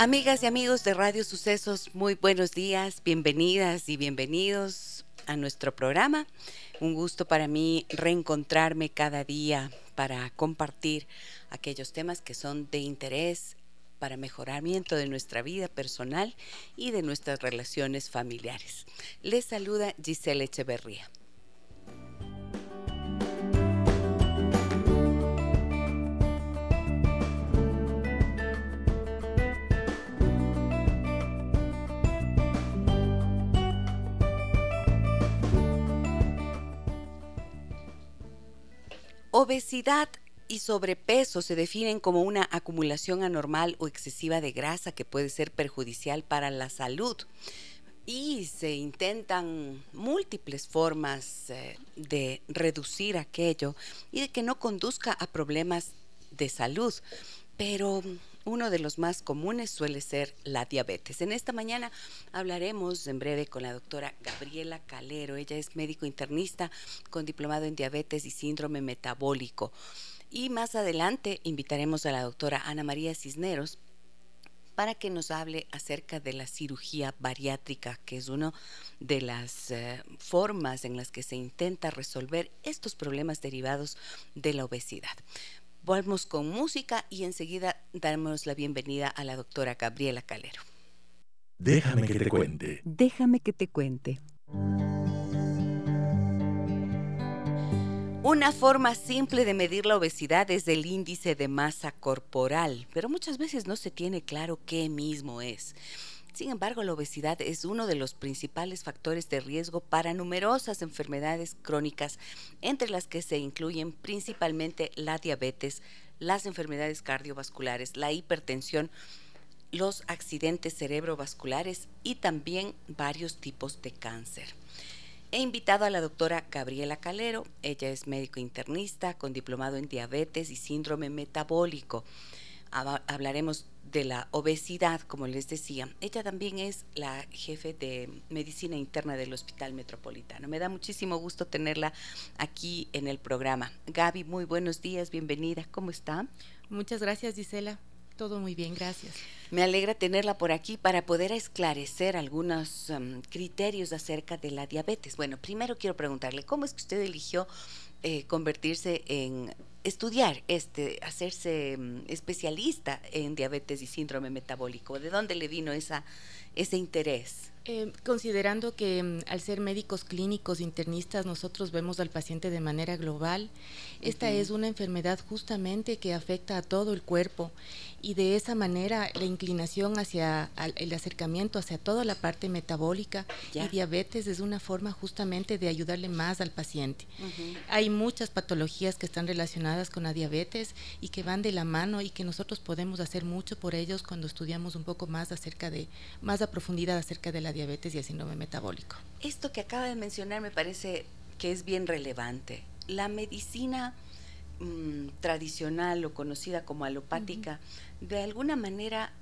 Amigas y amigos de Radio Sucesos, muy buenos días, bienvenidas y bienvenidos a nuestro programa. Un gusto para mí reencontrarme cada día para compartir aquellos temas que son de interés para mejoramiento de nuestra vida personal y de nuestras relaciones familiares. Les saluda Giselle Echeverría. Obesidad y sobrepeso se definen como una acumulación anormal o excesiva de grasa que puede ser perjudicial para la salud. Y se intentan múltiples formas eh, de reducir aquello y de que no conduzca a problemas de salud. Pero uno de los más comunes suele ser la diabetes. En esta mañana hablaremos en breve con la doctora Gabriela Calero. Ella es médico internista con diplomado en diabetes y síndrome metabólico. Y más adelante invitaremos a la doctora Ana María Cisneros para que nos hable acerca de la cirugía bariátrica, que es una de las eh, formas en las que se intenta resolver estos problemas derivados de la obesidad. Volvemos con música y enseguida damos la bienvenida a la doctora Gabriela Calero. Déjame que te cuente. Déjame que te cuente. Una forma simple de medir la obesidad es el índice de masa corporal, pero muchas veces no se tiene claro qué mismo es. Sin embargo, la obesidad es uno de los principales factores de riesgo para numerosas enfermedades crónicas, entre las que se incluyen principalmente la diabetes, las enfermedades cardiovasculares, la hipertensión, los accidentes cerebrovasculares y también varios tipos de cáncer. He invitado a la doctora Gabriela Calero, ella es médico internista con diplomado en diabetes y síndrome metabólico. Hablaremos de la obesidad, como les decía. Ella también es la jefe de medicina interna del Hospital Metropolitano. Me da muchísimo gusto tenerla aquí en el programa. Gaby, muy buenos días, bienvenida. ¿Cómo está? Muchas gracias, Gisela. Todo muy bien, gracias. Me alegra tenerla por aquí para poder esclarecer algunos um, criterios acerca de la diabetes. Bueno, primero quiero preguntarle, ¿cómo es que usted eligió eh, convertirse en estudiar, este, hacerse mm, especialista en diabetes y síndrome metabólico? ¿De dónde le vino esa, ese interés? Eh, considerando que mm, al ser médicos clínicos internistas nosotros vemos al paciente de manera global, esta es una enfermedad justamente que afecta a todo el cuerpo y de esa manera la inclinación hacia el acercamiento hacia toda la parte metabólica y diabetes es una forma justamente de ayudarle más al paciente. Hay muchas patologías que están relacionadas con la diabetes y que van de la mano y que nosotros podemos hacer mucho por ellos cuando estudiamos un poco más acerca de más a profundidad acerca de la diabetes y el síndrome metabólico. Esto que acaba de mencionar me parece que es bien relevante. La medicina mm, tradicional o conocida como alopática, de alguna manera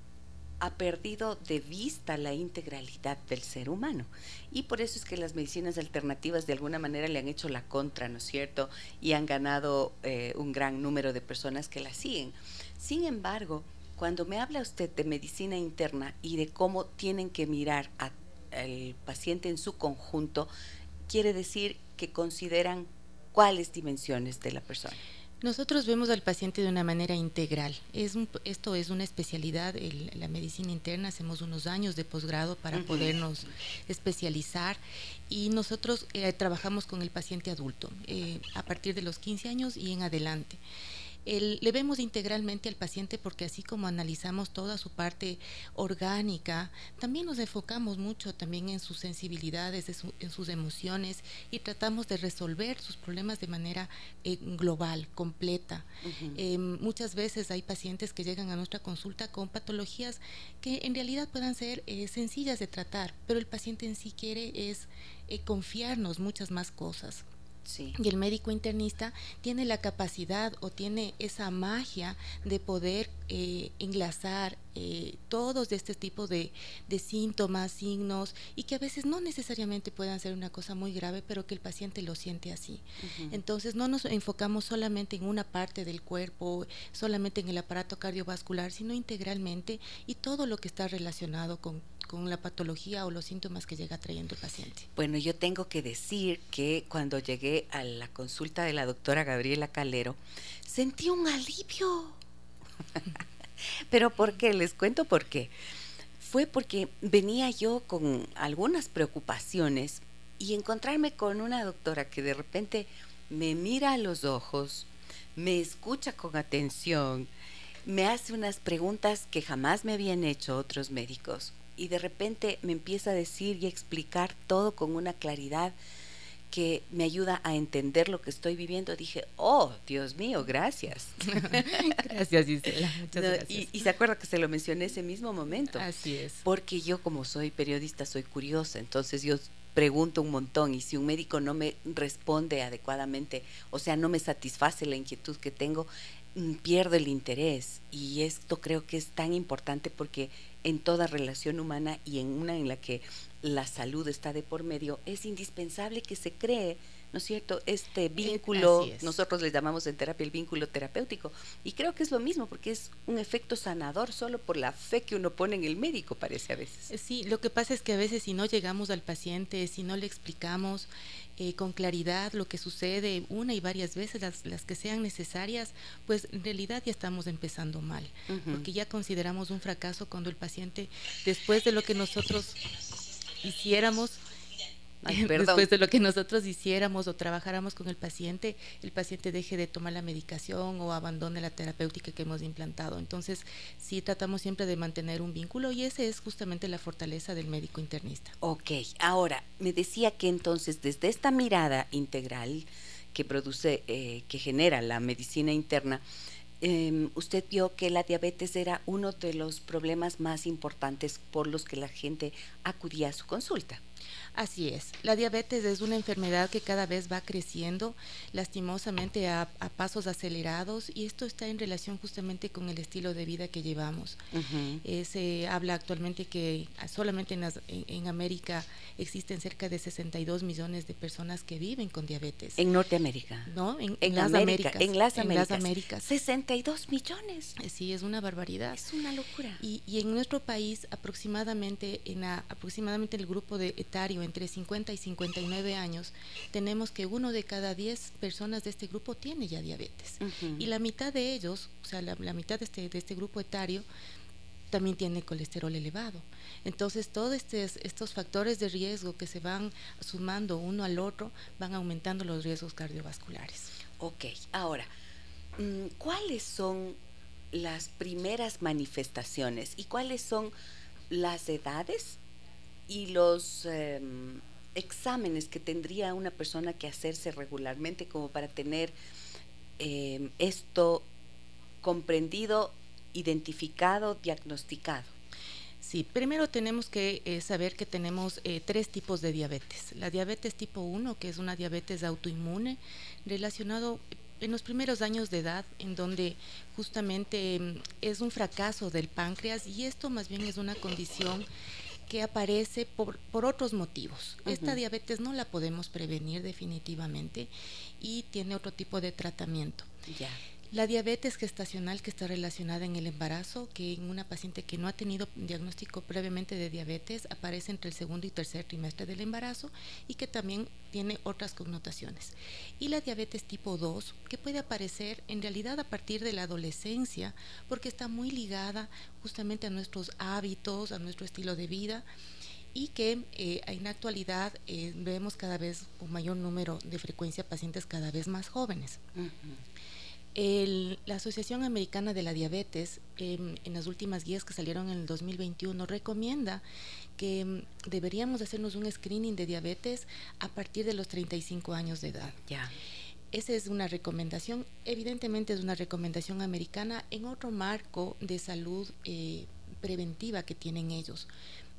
ha perdido de vista la integralidad del ser humano. Y por eso es que las medicinas alternativas de alguna manera le han hecho la contra, ¿no es cierto? Y han ganado eh, un gran número de personas que la siguen. Sin embargo, cuando me habla usted de medicina interna y de cómo tienen que mirar al paciente en su conjunto, quiere decir que consideran cuáles dimensiones de la persona. Nosotros vemos al paciente de una manera integral. Es esto es una especialidad, en la medicina interna, hacemos unos años de posgrado para podernos especializar y nosotros eh, trabajamos con el paciente adulto eh, a partir de los 15 años y en adelante. Le vemos integralmente al paciente porque así como analizamos toda su parte orgánica, también nos enfocamos mucho también en sus sensibilidades, en, sus emociones y tratamos de resolver sus problemas de manera eh, global, completa. Em, muchas veces hay pacientes que llegan a nuestra consulta con patologías que en realidad puedan ser eh, sencillas de tratar, pero el paciente en sí quiere es eh, confiarnos muchas más cosas. Y el médico internista tiene la capacidad o tiene esa magia de poder eh, enlazar eh, todos este tipo de, síntomas, signos, y que a veces no necesariamente puedan ser una cosa muy grave, pero que el paciente lo siente así. Entonces no nos enfocamos solamente en una parte del cuerpo, solamente en el aparato cardiovascular, sino integralmente y todo lo que está relacionado con con la patología o los síntomas que llega trayendo el paciente. Bueno, yo tengo que decir que cuando llegué a la consulta de la doctora Gabriela Calero, sentí un alivio. Pero ¿por qué? Les cuento por qué. Fue porque venía yo con algunas preocupaciones y encontrarme con una doctora que de repente me mira a los ojos, me escucha con atención, me hace unas preguntas que jamás me habían hecho otros médicos y de repente me empieza a decir y explicar todo con una claridad que me ayuda a entender lo que estoy viviendo. Dije, oh, Dios mío, gracias. gracias, Gisela. Muchas gracias. Y, y, se acuerda que se lo mencioné ese mismo momento. Así es. Porque yo como soy periodista, soy curiosa, entonces yo pregunto un montón y si un médico no me responde adecuadamente, o sea, no me satisface la inquietud que tengo, mm, pierdo el interés. Y esto creo que es tan importante porque en toda relación humana y en una en la que la salud está de por medio, es indispensable que se cree, ¿no es cierto?, este eh, vínculo, nosotros le llamamos en terapia el vínculo terapéutico, y creo que es lo mismo, porque es un efecto sanador solo por la fe que uno pone en el médico, parece a veces. Eh, sí, lo que pasa es que a veces si no llegamos al paciente, si no le explicamos, eh, con claridad lo que sucede una y varias veces, las, que sean necesarias, pues en realidad ya estamos empezando mal, porque ya consideramos un fracaso cuando el paciente, después de lo que nosotros hiciéramos, después de lo que nosotros hiciéramos o trabajáramos con el paciente, el paciente deje de tomar la medicación o abandone la terapéutica que hemos implantado. Entonces, sí tratamos siempre de mantener un vínculo y esa es justamente la fortaleza del médico internista. Ok, ahora, me decía que entonces desde esta mirada integral que produce, eh, que genera la medicina interna, em, usted vio que la diabetes era uno de los problemas más importantes por los que la gente acudía a su consulta. Así es. La diabetes es una enfermedad que cada vez va creciendo lastimosamente a, pasos acelerados y esto está en relación justamente con el estilo de vida que llevamos. Eh, se habla actualmente que solamente en, América existen cerca de 62 millones de personas que viven con diabetes. En Norteamérica. No, en, las Américas. En las Américas. 62 millones. Sí, es una barbaridad. Es una locura. Y, en nuestro país aproximadamente en aproximadamente el grupo de etario entre 50 y 59 años, tenemos que uno de cada 10 personas de este grupo tiene ya diabetes. Y la mitad de ellos, o sea, la, mitad de este, de este grupo etario, también tiene colesterol elevado. Entonces, todos estos, estos factores de riesgo que se van sumando uno al otro van aumentando los riesgos cardiovasculares. Ok, ahora, mm, ¿cuáles son las primeras manifestaciones y cuáles son las edades y los em, exámenes que tendría una persona que hacerse regularmente como para tener em, esto comprendido, identificado, diagnosticado? Sí, primero tenemos que eh, saber que tenemos eh, tres tipos de diabetes. La diabetes tipo 1, que es una diabetes autoinmune, relacionado en los primeros años de edad, en donde justamente em, es un fracaso del páncreas y esto más bien es una condición que aparece por, por otros motivos. Esta diabetes no la podemos prevenir definitivamente y tiene otro tipo de tratamiento. Ya. La diabetes gestacional que está relacionada en el embarazo, que en una paciente que no ha tenido diagnóstico previamente de diabetes aparece entre el segundo y tercer trimestre del embarazo y que también tiene otras connotaciones. Y la diabetes tipo 2, que puede aparecer en realidad a partir de la adolescencia, porque está muy ligada justamente a nuestros hábitos, a nuestro estilo de vida y que eh, en la actualidad eh, vemos cada vez un mayor número de frecuencia pacientes cada vez más jóvenes. La Asociación Americana de la Diabetes, em, en las últimas guías que salieron en el 2021, recomienda que em, deberíamos hacernos un screening de diabetes a partir de los 35 años de edad. Ya. Esa es una recomendación, evidentemente es una recomendación americana en otro marco de salud eh, preventiva que tienen ellos.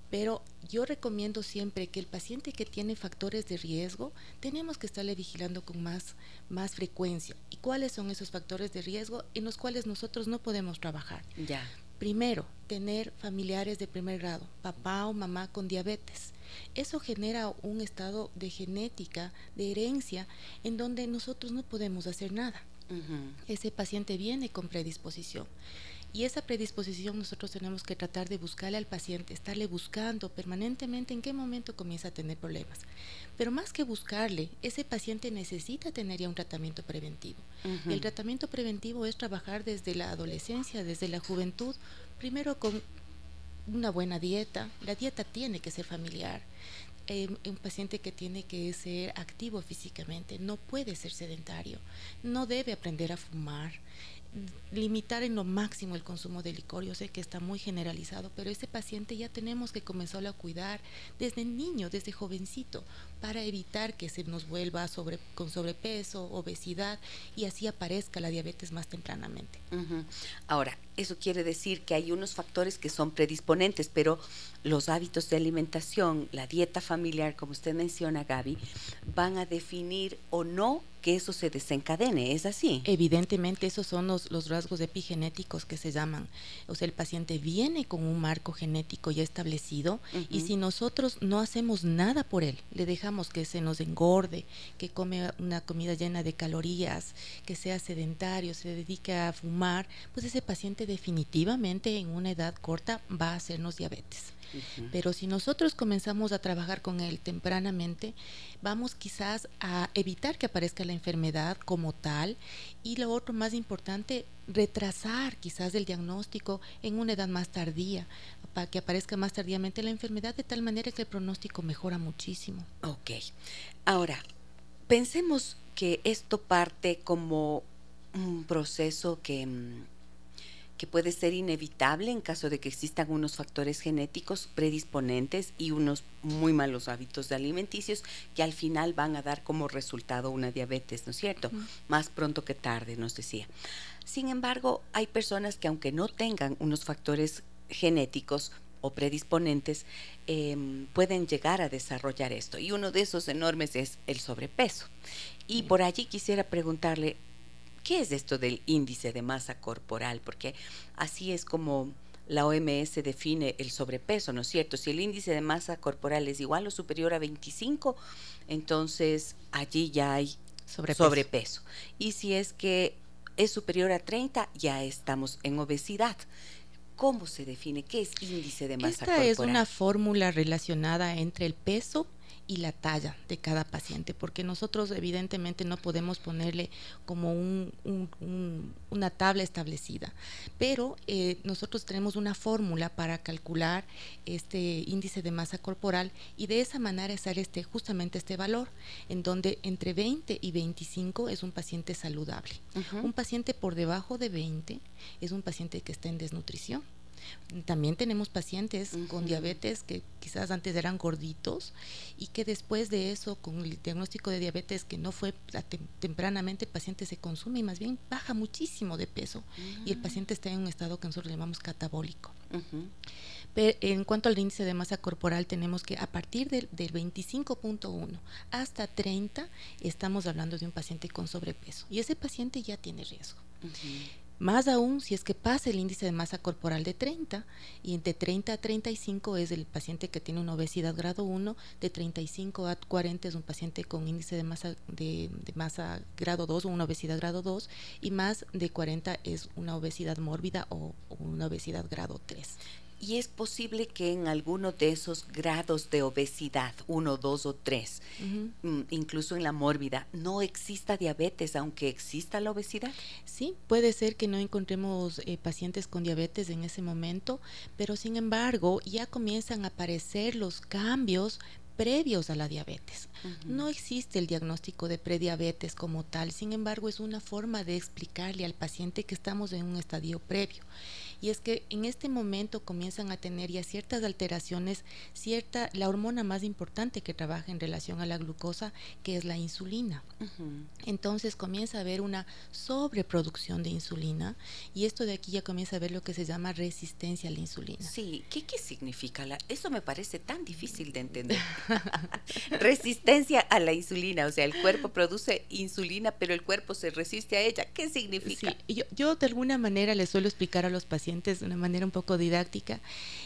Pero yo recomiendo siempre que el paciente que tiene factores de riesgo, tenemos que estarle vigilando con más, más frecuencia. ¿Y cuáles son esos factores de riesgo en los cuales nosotros no podemos trabajar? Ya. Primero, tener familiares de primer grado, papá o mamá con diabetes. Eso genera un estado de genética, de herencia, en donde nosotros no podemos hacer nada. Ese paciente viene con predisposición. Y esa predisposición nosotros tenemos que tratar de buscarle al paciente, estarle buscando permanentemente en qué momento comienza a tener problemas. Pero más que buscarle, ese paciente necesita tener ya un tratamiento preventivo. el tratamiento preventivo es trabajar desde la adolescencia, desde la juventud, primero con una buena dieta. La dieta tiene que ser familiar. Eh, un paciente que tiene que ser activo físicamente, no puede ser sedentario, no debe aprender a fumar, limitar en lo máximo el consumo de licor. Yo sé que está muy generalizado, pero ese paciente ya tenemos que comenzarlo a cuidar desde niño, desde jovencito, para evitar que se nos vuelva sobre, con sobrepeso, obesidad y así aparezca la diabetes más tempranamente. Ahora, eso quiere decir que hay unos factores que son predisponentes, pero los hábitos de alimentación, la dieta familiar, como usted menciona, Gaby, van a definir o no que eso se desencadene, ¿es así? Evidentemente, esos son los, los, rasgos epigenéticos que se llaman. O sea, el paciente viene con un marco genético ya establecido y si nosotros no hacemos nada por él, le dejamos que se nos engorde, que come una comida llena de calorías, que sea sedentario, se dedique a fumar, pues ese paciente definitivamente en una edad corta va a hacernos diabetes. Pero si nosotros comenzamos a trabajar con él tempranamente, vamos quizás a evitar que aparezca la enfermedad como tal y lo otro más importante, retrasar quizás el diagnóstico en una edad más tardía, para que aparezca más tardíamente la enfermedad de tal manera que el pronóstico mejora muchísimo. Ok. Ahora, pensemos que esto parte como un proceso que mm, que puede ser inevitable en caso de que existan unos factores genéticos predisponentes y unos muy malos hábitos alimenticios que al final van a dar como resultado una diabetes, ¿no es cierto? Más pronto que tarde, nos decía. Sin embargo, hay personas que aunque no tengan unos factores genéticos o predisponentes, em, pueden llegar a desarrollar esto. Y uno de esos enormes es el sobrepeso. Y por allí quisiera preguntarle, ¿Qué es esto del índice de masa corporal? Porque así es como la OMS define el sobrepeso, ¿no es cierto? Si el índice de masa corporal es igual o superior a 25, entonces allí ya hay sobrepeso. Y si es que es superior a 30, ya estamos en obesidad. ¿Cómo se define? ¿Qué es índice de masa corporal? Esta es una fórmula relacionada entre el peso y la talla de cada paciente, porque nosotros evidentemente no podemos ponerle como una tabla establecida, pero eh, nosotros tenemos una fórmula para calcular este índice de masa corporal y de esa manera sale este, justamente este valor, en donde entre 20 y 25 es un paciente saludable. Un paciente por debajo de 20 es un paciente que está en desnutrición. También tenemos pacientes con diabetes que quizás antes eran gorditos y que después de eso, con el diagnóstico de diabetes que no fue tempranamente, el paciente se consume y más bien baja muchísimo de peso y el mm. paciente está en un estado que nosotros llamamos catabólico. Pero en cuanto al índice de masa corporal, tenemos que a partir del, 25.1 hasta 30 estamos hablando de un paciente con sobrepeso y ese paciente ya tiene riesgo. Más aún si es que pasa el índice de masa corporal de 30 y de 30 a 35 es el paciente que tiene una obesidad grado 1, de 35 a 40 es un paciente con índice de masa de, masa grado 2 o una obesidad grado 2 y más de 40 es una obesidad mórbida o, o una obesidad grado 3. Y es posible que en alguno de esos grados de obesidad, uno, dos o tres, mm, incluso en la mórbida, no exista diabetes, aunque exista la obesidad. Sí, puede ser que no encontremos eh, pacientes con diabetes en ese momento, pero sin embargo ya comienzan a aparecer los cambios previos a la diabetes. No existe el diagnóstico de prediabetes como tal, sin embargo es una forma de explicarle al paciente que estamos en un estadio previo y es que en este momento comienzan a tener ya ciertas alteraciones, cierta, la hormona más importante que trabaja en relación a la glucosa, que es la insulina. Entonces comienza a haber una sobreproducción de insulina y esto de aquí ya comienza a ver lo que se llama resistencia a la insulina. Sí, ¿qué, qué significa? La, eso me parece tan difícil de entender. resistencia a la insulina, o sea, el cuerpo produce insulina, pero el cuerpo se resiste a ella. ¿Qué significa? Sí, yo, yo de alguna manera les suelo explicar a los pacientes de una manera un poco didáctica,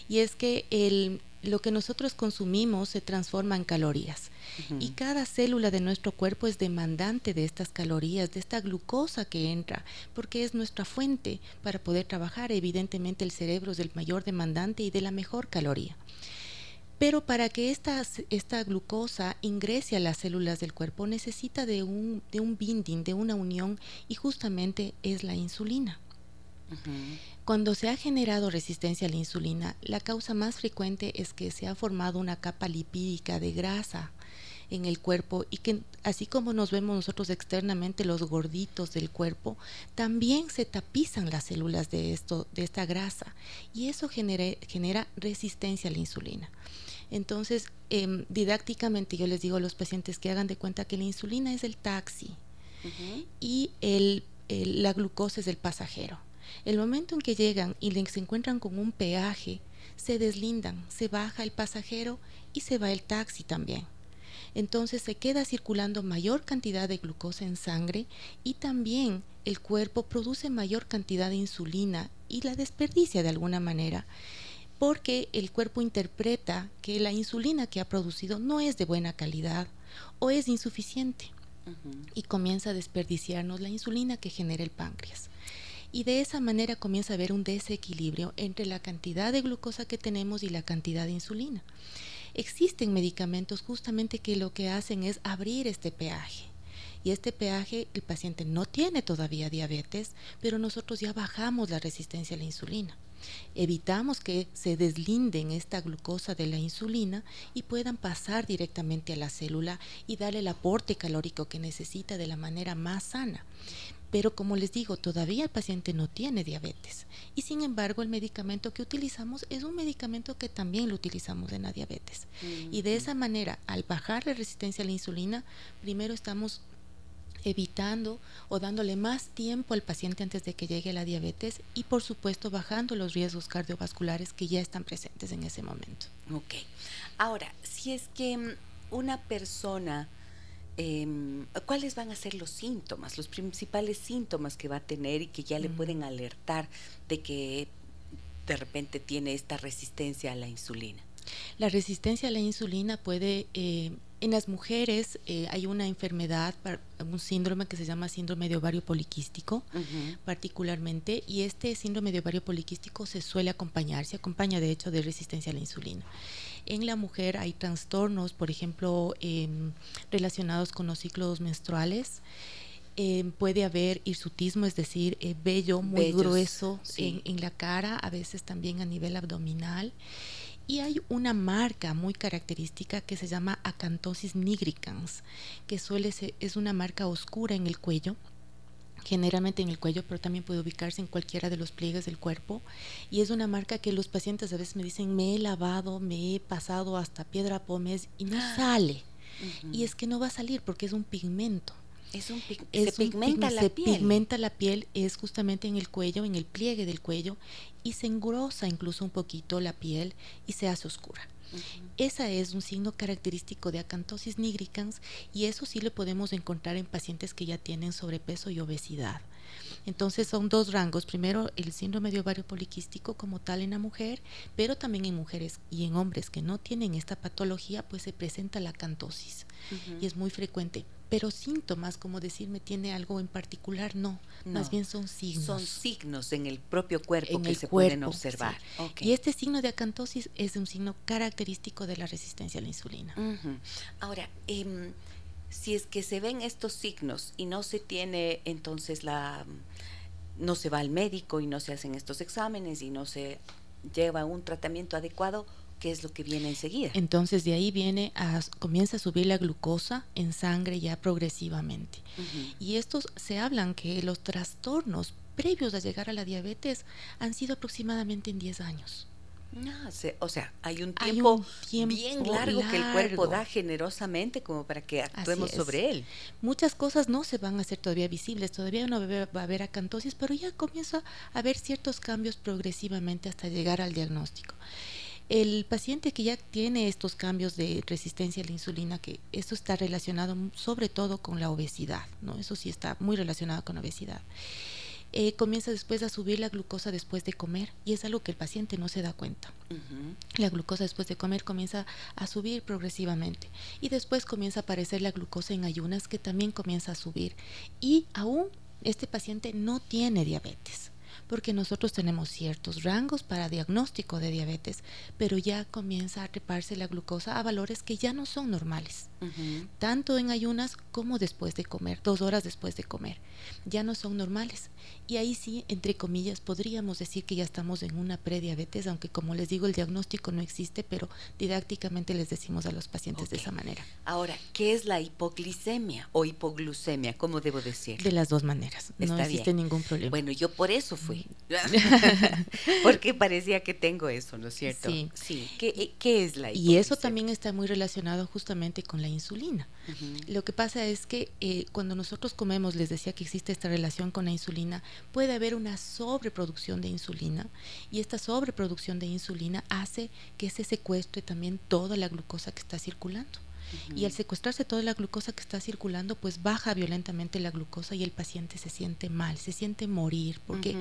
y es que el, lo que nosotros consumimos se transforma en calorías. Y cada célula de nuestro cuerpo es demandante de estas calorías, de esta glucosa que entra, porque es nuestra fuente para poder trabajar. Evidentemente el cerebro es el mayor demandante y de la mejor caloría. Pero para que esta, esta glucosa ingrese a las células del cuerpo necesita de un, de un binding, de una unión, y justamente es la insulina. Cuando se ha generado resistencia a la insulina, la causa más frecuente es que se ha formado una capa lipídica de grasa en el cuerpo y que así como nos vemos nosotros externamente los gorditos del cuerpo, también se tapizan las células de esto de esta grasa y eso genera, genera resistencia a la insulina. Entonces, em, didácticamente yo les digo a los pacientes que hagan de cuenta que la insulina es el taxi y el, la glucosa es el pasajero. El momento en que llegan y se encuentran con un peaje, se deslindan, se baja el pasajero y se va el taxi también. Entonces se queda circulando mayor cantidad de glucosa en sangre y también el cuerpo produce mayor cantidad de insulina y la desperdicia de alguna manera porque el cuerpo interpreta que la insulina que ha producido no es de buena calidad o es insuficiente y comienza a desperdiciarnos la insulina que genera el páncreas y de esa manera comienza a haber un desequilibrio entre la cantidad de glucosa que tenemos y la cantidad de insulina. Existen medicamentos justamente que lo que hacen es abrir este peaje. Y este peaje, el paciente no tiene todavía diabetes, pero nosotros ya bajamos la resistencia a la insulina. Evitamos que se deslinden esta glucosa de la insulina y puedan pasar directamente a la célula y darle el aporte calórico que necesita de la manera más sana. Pero como les digo, todavía el paciente no tiene diabetes. Y sin embargo, el medicamento que utilizamos es un medicamento que también lo utilizamos en la diabetes. Y de esa manera, al bajar la resistencia a la insulina, primero estamos evitando o dándole más tiempo al paciente antes de que llegue la diabetes y por supuesto bajando los riesgos cardiovasculares que ya están presentes en ese momento. Ok. Ahora, si es que una persona Em, cuáles van a ser los síntomas, los principales síntomas que va a tener y que ya le pueden alertar de que de repente tiene esta resistencia a la insulina. La resistencia a la insulina puede, eh, en las mujeres eh, hay una enfermedad, un síndrome que se llama síndrome de ovario poliquístico, particularmente, y este síndrome de ovario poliquístico se suele acompañar, se acompaña de hecho de resistencia a la insulina. En la mujer hay trastornos, por ejemplo, em, relacionados con los ciclos menstruales. Em, puede haber hirsutismo, es decir, eh, vello muy grueso en, la cara, a veces también a nivel abdominal. Y hay una marca muy característica que se llama acantosis nigricans, que suele ser, es una marca oscura en el cuello, generalmente en el cuello, pero también puede ubicarse en cualquiera de los pliegues del cuerpo. Y es una marca que los pacientes a veces me dicen, me he lavado, me he pasado hasta piedra pómez y no ah. sale. Y es que no va a salir porque es un pigmento. Es un se pigmenta la piel. Se pigmenta la piel, es justamente en el cuello, en el pliegue del cuello, y se engrosa incluso un poquito la piel y se hace oscura. Esa es un signo característico de acantosis nigricans y eso sí lo podemos encontrar en pacientes que ya tienen sobrepeso y obesidad. Entonces son dos rangos. Primero, el síndrome de ovario poliquístico como tal en la mujer, pero también en mujeres y en hombres que no tienen esta patología, pues se presenta la acantosis y es muy frecuente. Pero síntomas, como decirme tiene algo en particular, no, más bien son signos. Son signos en el propio cuerpo que se pueden observar. Y este signo de acantosis es un signo característico de la resistencia a la insulina. Ahora, em, si es que se ven estos signos y no se tiene entonces la no se va al médico y no se hacen estos exámenes y no se lleva un tratamiento adecuado, ¿qué es lo que viene enseguida? Entonces de ahí viene a, comienza a subir la glucosa en sangre ya progresivamente. Y estos se hablan que los trastornos previos a llegar a la diabetes han sido aproximadamente en 10 años. No, o sea, hay un tiempo, bien largo, que el cuerpo da generosamente como para que actuemos sobre él. Muchas cosas no se van a hacer todavía visibles, todavía no va a haber acantosis, pero ya comienza a haber ciertos cambios progresivamente hasta llegar al diagnóstico. El paciente que ya tiene estos cambios de resistencia a la insulina, que esto está relacionado sobre todo con la obesidad, ¿no? Eso sí está muy relacionado con la obesidad. Eh, comienza después a subir la glucosa después de comer y es algo que el paciente no se da cuenta. La glucosa después de comer comienza a subir progresivamente y después comienza a aparecer la glucosa en ayunas que también comienza a subir y aún este paciente no tiene diabetes porque nosotros tenemos ciertos rangos para diagnóstico de diabetes, pero ya comienza a treparse la glucosa a valores que ya no son normales, tanto en ayunas como después de comer, dos horas después de comer, ya no son normales. Y ahí sí, entre comillas, podríamos decir que ya estamos en una prediabetes, aunque como les digo, el diagnóstico no existe, pero didácticamente les decimos a los pacientes de esa manera. Ahora, ¿qué es la hipoglicemia o hipoglucemia? ¿Cómo debo decir? De las dos maneras, no existe ningún problema. Bueno, yo por eso fui, porque parecía que tengo eso, ¿no es cierto? Sí. sí. ¿Qué, ¿Qué, es la hipoglicemia? Y eso también está muy relacionado justamente con la insulina. Lo que pasa es que eh, cuando nosotros comemos, les decía que existe esta relación con la insulina, puede haber una sobreproducción de insulina y esta sobreproducción de insulina hace que se secuestre también toda la glucosa que está circulando. Y al secuestrarse toda la glucosa que está circulando, pues baja violentamente la glucosa y el paciente se siente mal, se siente morir, porque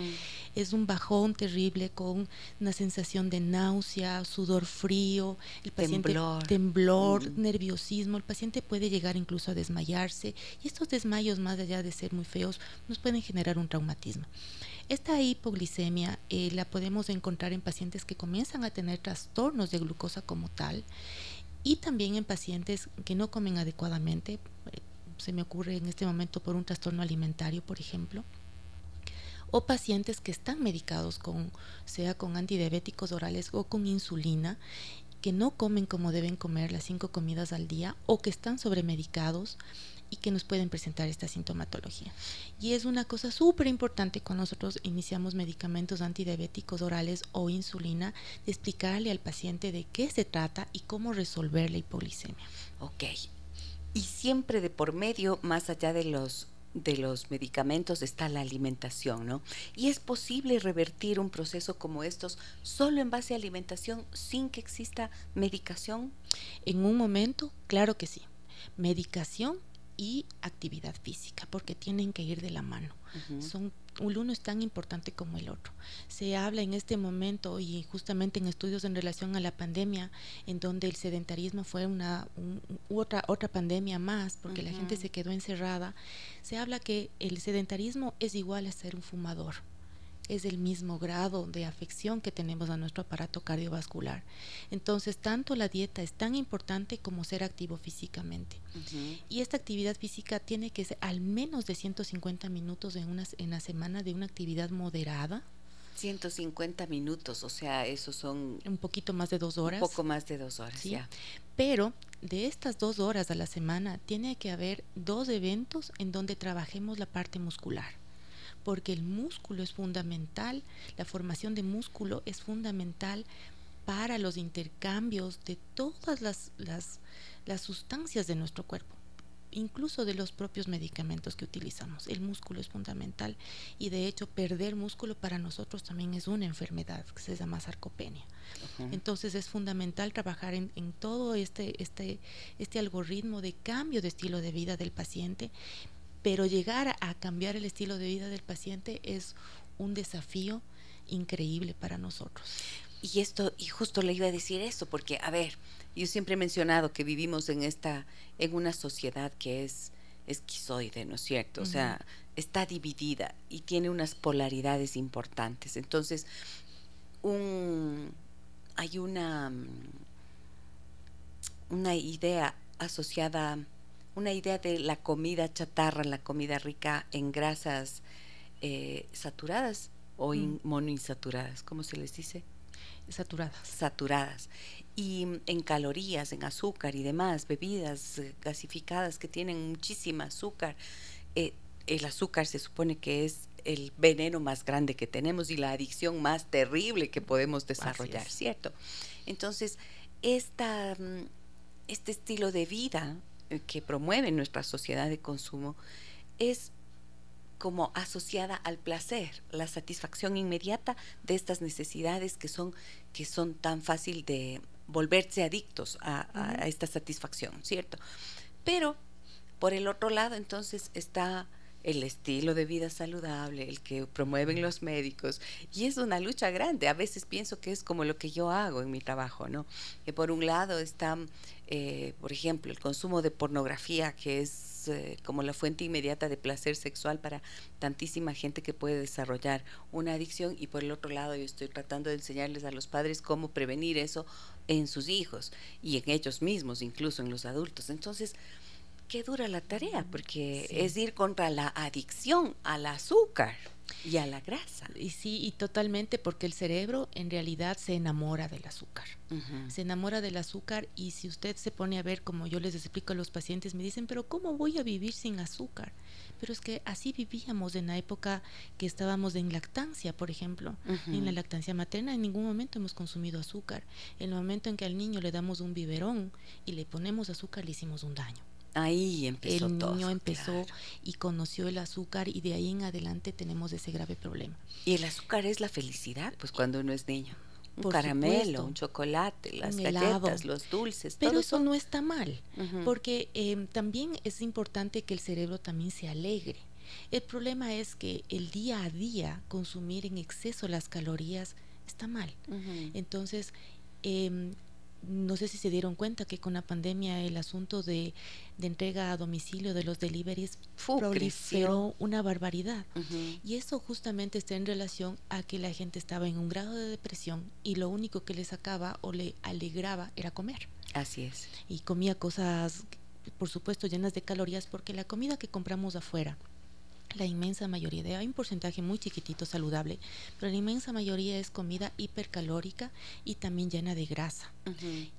es un bajón terrible con una sensación de náusea, sudor frío, el paciente temblor, nerviosismo, el paciente puede llegar incluso a desmayarse y estos desmayos, más allá de ser muy feos, nos pueden generar un traumatismo. Esta hipoglicemia eh, la podemos encontrar en pacientes que comienzan a tener trastornos de glucosa como tal y también en pacientes que no comen adecuadamente, eh, se me ocurre en este momento por un trastorno alimentario, por ejemplo, o pacientes que están medicados con, sea con antidiabéticos orales o con insulina, que no comen como deben comer las cinco comidas al día o que están sobremedicados y que nos pueden presentar esta sintomatología. Y es una cosa súper importante cuando nosotros iniciamos medicamentos antidiabéticos orales o insulina, de explicarle al paciente de qué se trata y cómo resolver la hipoglicemia. Ok. Y siempre de por medio, más allá de los de los medicamentos está la alimentación, ¿no? Y es posible revertir un proceso como estos solo en base a alimentación sin que exista medicación. En un momento, claro que sí. Medicación y actividad física, porque tienen que ir de la mano. Son uno es tan importante como el otro. Se habla en este momento y justamente en estudios en relación a la pandemia, en donde el sedentarismo fue una otra otra pandemia más, porque la gente se quedó encerrada. Se habla que el sedentarismo es igual a ser un fumador es el mismo grado de afección que tenemos a nuestro aparato cardiovascular. Entonces, tanto la dieta es tan importante como ser activo físicamente. Y esta actividad física tiene que ser al menos de 150 minutos en, una, en la semana de una actividad moderada. 150 minutos, o sea, esos son... Un poquito más de dos horas. Un poco más de dos horas, ya. Pero de estas dos horas a la semana tiene que haber dos eventos en donde trabajemos la parte muscular porque el músculo es fundamental, la formación de músculo es fundamental para los intercambios de todas las, las, sustancias de nuestro cuerpo incluso de los propios medicamentos que utilizamos. El músculo es fundamental y de hecho perder músculo para nosotros también es una enfermedad que se llama sarcopenia. Entonces es fundamental trabajar en, en, todo este, este, este algoritmo de cambio de estilo de vida del paciente pero llegar a cambiar el estilo de vida del paciente es un desafío increíble para nosotros. Y esto, y justo le iba a decir eso, porque, a ver, yo siempre he mencionado que vivimos en esta, en una sociedad que es esquizoide, ¿no es cierto? O sea, está dividida y tiene unas polaridades importantes. Entonces, un, hay una, una idea asociada una idea de la comida chatarra, la comida rica en grasas eh, saturadas o mm. monoinsaturadas, ¿cómo se les dice? saturadas. Saturadas. Y en calorías, en azúcar y demás, bebidas eh, gasificadas que tienen muchísima azúcar. Eh, el azúcar se supone que es el veneno más grande que tenemos y la adicción más terrible que podemos desarrollar, ¿cierto? Entonces, esta, mm, este estilo de vida que promueve nuestra sociedad de consumo es como asociada al placer, la satisfacción inmediata de estas necesidades que son, que son tan fácil de volverse adictos a, a esta satisfacción, ¿cierto? Pero por el otro lado, entonces está el estilo de vida saludable, el que promueven los médicos, y es una lucha grande. A veces pienso que es como lo que yo hago en mi trabajo, ¿no? Que por un lado está, eh, por ejemplo, el consumo de pornografía, que es eh, como la fuente inmediata de placer sexual para tantísima gente que puede desarrollar una adicción, y por el otro lado yo estoy tratando de enseñarles a los padres cómo prevenir eso en sus hijos y en ellos mismos, incluso en los adultos. Entonces, qué dura la tarea, porque es ir contra la adicción al azúcar y a la grasa. Y sí, y totalmente, porque el cerebro en realidad se enamora del azúcar. Se enamora del azúcar y si usted se pone a ver, como yo les explico a los pacientes, me dicen, pero ¿cómo voy a vivir sin azúcar? Pero es que así vivíamos en la época que estábamos en lactancia, por ejemplo. En la lactancia materna en ningún momento hemos consumido azúcar. En el momento en que al niño le damos un biberón y le ponemos azúcar, le hicimos un daño. Ahí empezó el niño empezó y conoció el azúcar y de ahí en adelante tenemos ese grave problema. Y el azúcar es la felicidad, pues cuando uno es niño. Un caramelo, un chocolate, las galletas, los dulces. Pero eso, no está mal, porque em, también es importante que el cerebro también se alegre. El problema es que el día a día consumir en exceso las calorías está mal. Entonces, eh, no sé si se dieron cuenta que con la pandemia el asunto de, entrega a domicilio de los deliveries proliferó una barbaridad. Y eso justamente está en relación a que la gente estaba en un grado de depresión y lo único que le sacaba o le alegraba era comer. Así es. Y comía cosas, por supuesto, llenas de calorías porque la comida que compramos afuera la inmensa mayoría, de, hay un porcentaje muy chiquitito saludable, pero la inmensa mayoría es comida hipercalórica y también llena de grasa.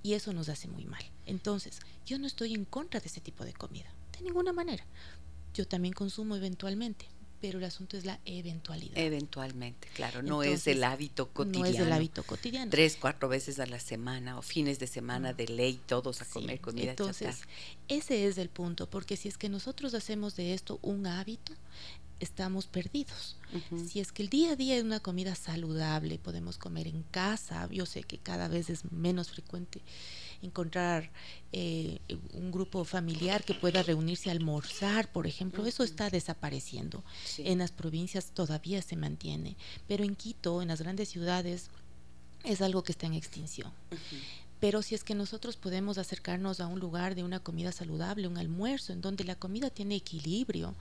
Y eso nos hace muy mal. Entonces, yo no estoy en contra de ese tipo de comida, de ninguna manera. Yo también consumo eventualmente, pero el asunto es la eventualidad. Eventualmente, claro, no es el hábito cotidiano. No es el hábito cotidiano. Tres, cuatro veces a la semana o fines de semana de ley, todos a comer comida Entonces, ese es el punto, porque si es que nosotros hacemos de esto un hábito, estamos perdidos. Si es que el día a día es una comida saludable, podemos comer en casa, yo sé que cada vez es menos frecuente encontrar eh, un grupo familiar que pueda reunirse a almorzar, por ejemplo, eso está desapareciendo. En las provincias todavía se mantiene, pero en Quito, en las grandes ciudades, es algo que está en extinción. Pero si es que nosotros podemos acercarnos a un lugar de una comida saludable, un almuerzo, en donde la comida tiene equilibrio,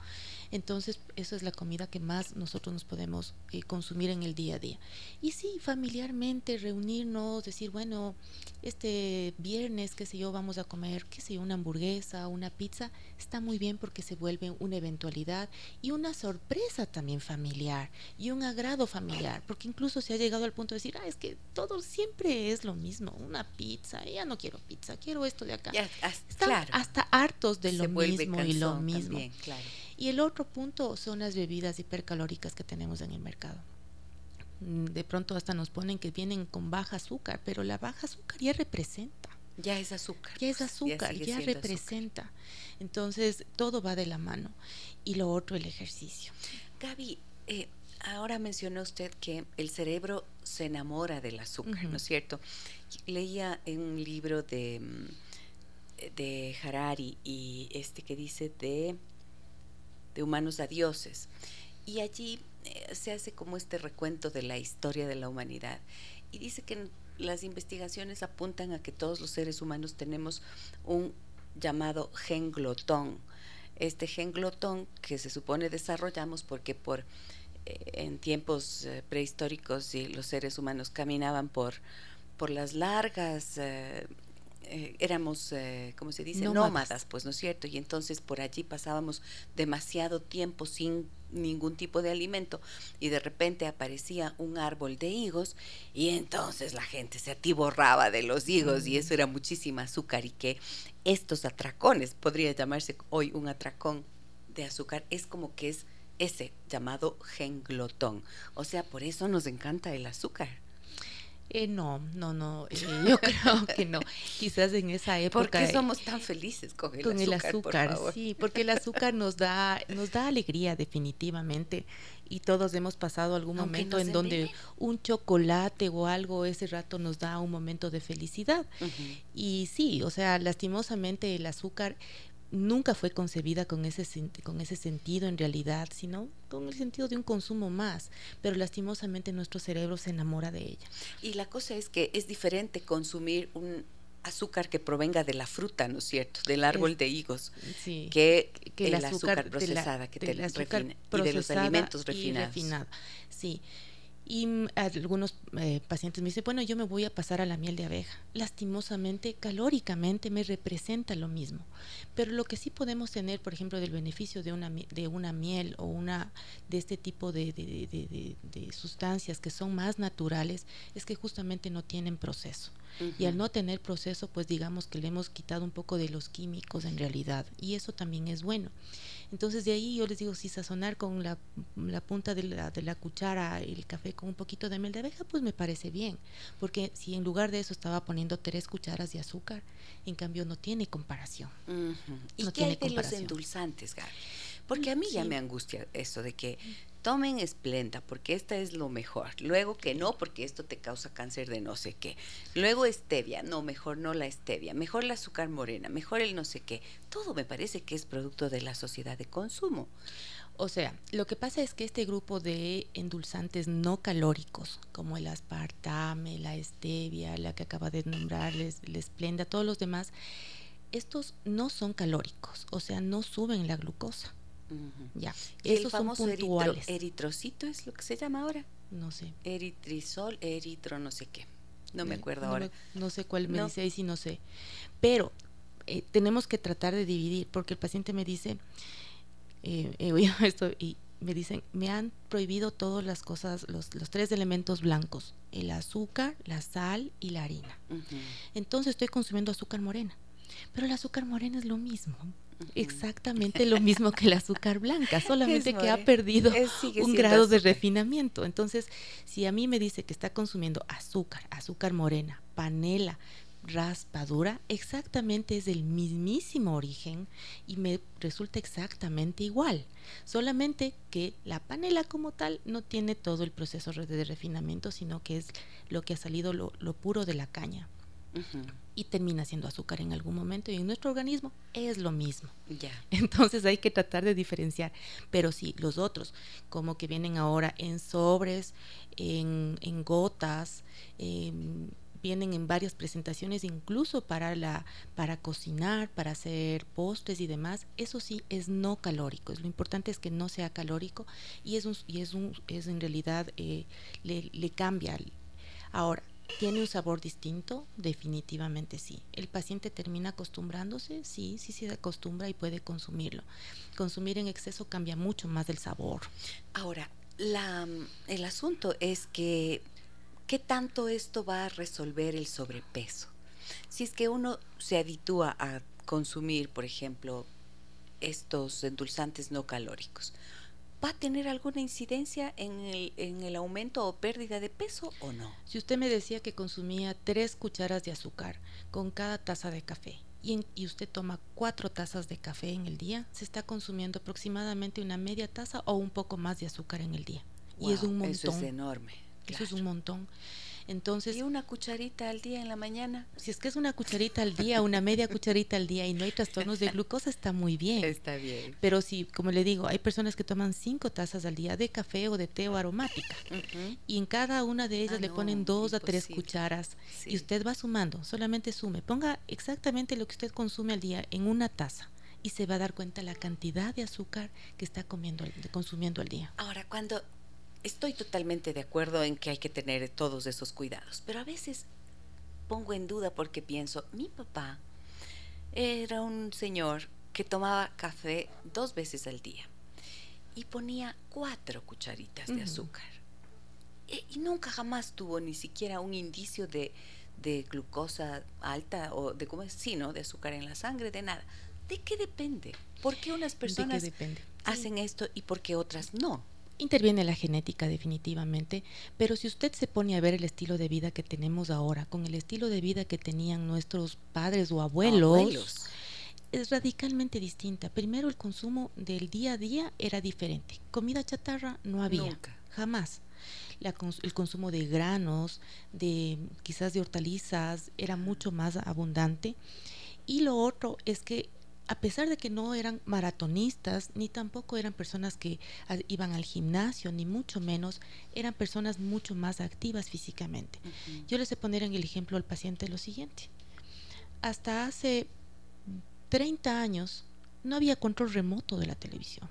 entonces esa es la comida que más nosotros nos podemos eh, consumir en el día a día. Y sí, familiarmente reunirnos, decir, bueno, este viernes, qué sé yo, vamos a comer, qué sé yo, una hamburguesa, una pizza, está muy bien porque se vuelve una eventualidad y una sorpresa también familiar y un agrado familiar, porque incluso se ha llegado al punto de decir, ah, es que todo siempre es lo mismo, una pizza, ya no quiero pizza, quiero esto de acá. Están hasta hartos de lo mismo y lo mismo. Y el otro punto son las bebidas hipercalóricas que tenemos en el mercado mm, de pronto hasta nos ponen que vienen con baja azúcar, pero la baja azúcar ya representa. Ya es azúcar. Ya es azúcar, ya, representa. Entonces, todo va de la mano. Y lo otro, el ejercicio. Gaby, eh, ahora mencionó usted que el cerebro se enamora del azúcar, ¿no es cierto? Leía en un libro de, mm, de Harari y este que dice de, de humanos a dioses. Y allí eh, se hace como este recuento de la historia de la humanidad. Y dice que las investigaciones apuntan a que todos los seres humanos tenemos un llamado gen glotón. Este gen glotón que se supone desarrollamos porque por eh, en tiempos eh, prehistóricos los seres humanos caminaban por, por las largas éramos, eh, ¿cómo se dice? Nómadas. pues, ¿no es cierto? Y entonces por allí pasábamos demasiado tiempo sin ningún tipo de alimento y de repente aparecía un árbol de higos y entonces la gente se atiborraba de los higos y eso era muchísima azúcar y que estos atracones, podría llamarse hoy un atracón de azúcar, es como que es ese llamado genglotón. O sea, por eso nos encanta el azúcar. Eh, no, no, no, eh, yo creo que no. Quizás en esa época. ¿Por qué somos tan felices con el con azúcar? el azúcar, sí, porque el azúcar nos da, nos da alegría definitivamente. Y todos hemos pasado algún momento en donde un chocolate o algo ese rato nos da un momento de felicidad. Y sí, o sea, lastimosamente el azúcar nunca fue concebida con ese, con ese sentido en realidad, sino con el sentido de un consumo más, pero lastimosamente nuestro cerebro se enamora de ella. Y la cosa es que es diferente consumir un azúcar que provenga de la fruta, ¿no es cierto? Del árbol de higos, que, el azúcar, procesada que te refina, y de los alimentos refinados. Sí. Y algunos eh, pacientes me dicen, bueno, yo me voy a pasar a la miel de abeja. Lastimosamente, calóricamente me representa lo mismo. Pero lo que sí podemos tener, por ejemplo, del beneficio de una, de una miel o una de este tipo de, de sustancias que son más naturales, es que justamente no tienen proceso. Y al no tener proceso, pues digamos que le hemos quitado un poco de los químicos en realidad. Y eso también es bueno. Entonces de ahí yo les digo, si sazonar con la, punta de la, de la, cuchara el café con un poquito de miel de abeja, pues me parece bien. Porque si en lugar de eso estaba poniendo tres cucharas de azúcar, en cambio no tiene comparación. ¿Y qué hay de los endulzantes, Gaby? Porque a mí ya me angustia eso de que tomen esplenda porque esta es lo mejor. Luego que no, porque esto te causa cáncer de no sé qué. Luego stevia, no, mejor no la stevia. Mejor la azúcar morena, mejor el no sé qué. Todo me parece que es producto de la sociedad de consumo. O sea, lo que pasa es que este grupo de endulzantes no calóricos, como el aspartame, la stevia, la que acaba de nombrar, la esplenda, todos los demás, estos no son calóricos, o sea, no suben la glucosa. Ya, esos son puntuales. eritrocito es lo que se llama ahora. No sé. Eritrisol, eritro, no sé qué. No me acuerdo ahora. no sé cuál me dice ahí, sí, no sé. Pero eh, tenemos que tratar de dividir, porque el paciente me dice, eh, he oído esto y me dicen, me han prohibido todas las cosas, los, los tres elementos blancos, el azúcar, la sal y la harina. Entonces estoy consumiendo azúcar morena. Pero el azúcar morena es lo mismo exactamente lo mismo que el azúcar blanca, solamente que ha perdido un grado de refinamiento. Entonces, si a mí me dice que está consumiendo azúcar, azúcar morena, panela, raspadura, exactamente es del mismísimo origen y me resulta exactamente igual. Solamente que la panela como tal no tiene todo el proceso de refinamiento, sino que es lo que ha salido lo, lo puro de la caña y termina siendo azúcar en algún momento y en nuestro organismo es lo mismo. Ya. Entonces hay que tratar de diferenciar. Pero sí, los otros, como que vienen ahora en sobres, en, gotas, em, vienen en varias presentaciones, incluso para la para cocinar, para hacer postres y demás. Eso sí es no calórico. Lo importante es que no sea calórico y es un, y es un es en realidad eh, le, le cambia. Ahora ¿Tiene un sabor distinto? Definitivamente sí. ¿El paciente termina acostumbrándose? Sí, sí, se acostumbra y puede consumirlo. Consumir en exceso cambia mucho más del sabor. Ahora, la, el asunto es que, ¿qué tanto esto va a resolver el sobrepeso? Si es que uno se habitúa a consumir, por ejemplo, estos endulzantes no calóricos, ¿va a tener alguna incidencia en el, en el aumento o pérdida de peso o no? Si usted me decía que consumía tres cucharas de azúcar con cada taza de café y, y, usted toma cuatro tazas de café en el día, se está consumiendo aproximadamente una media taza o un poco más de azúcar en el día. y es un montón. Eso es enorme. Eso es un montón. Entonces, ¿Y una cucharita al día en la mañana? Si es que es una cucharita al día, una media cucharita al día y no hay trastornos de glucosa, está muy bien. Está bien. Pero si, como le digo, hay personas que toman cinco tazas al día de café o de té o aromática y en cada una de ellas ah, le ponen dos a tres cucharas y usted va sumando, solamente sume, ponga exactamente lo que usted consume al día en una taza y se va a dar cuenta la cantidad de azúcar que está comiendo, consumiendo al día. Ahora, cuando estoy totalmente de acuerdo en que hay que tener todos esos cuidados, pero a veces pongo en duda porque pienso, mi papá era un señor que tomaba café dos veces al día y ponía cuatro cucharitas de azúcar. E, y, nunca jamás tuvo ni siquiera un indicio de, de glucosa alta o de cómo es, sí, ¿no? De azúcar en la sangre, de nada. ¿De qué depende? ¿Por qué unas personas hacen esto y por qué otras no? Interviene la genética definitivamente, pero si usted se pone a ver el estilo de vida que tenemos ahora con el estilo de vida que tenían nuestros padres o abuelos es radicalmente distinta. Primero, el consumo del día a día era diferente. Comida chatarra no había, jamás. el consumo de granos, de quizás de hortalizas, era mucho más abundante. Y lo otro es que a pesar de que no eran maratonistas, ni tampoco eran personas que iban al gimnasio, ni mucho menos, eran personas mucho más activas físicamente. Yo les a poner en el ejemplo al paciente lo siguiente. Hasta hace 30 años no había control remoto de la televisión.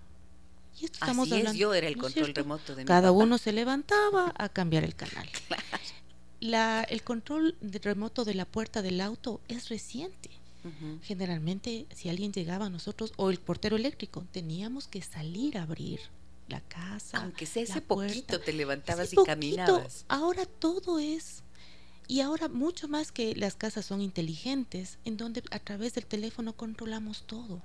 Y esto estamos Así es, yo era el control remoto de mi Cada uno se levantaba a cambiar el canal. La, el control remoto de la puerta del auto es reciente. Generalmente, si alguien llegaba a nosotros, o el portero eléctrico, teníamos que salir a abrir la casa. Aunque sea ese poquito, te levantabas y caminabas. Ahora todo es y ahora mucho más que las casas son inteligentes, en donde a través del teléfono controlamos todo.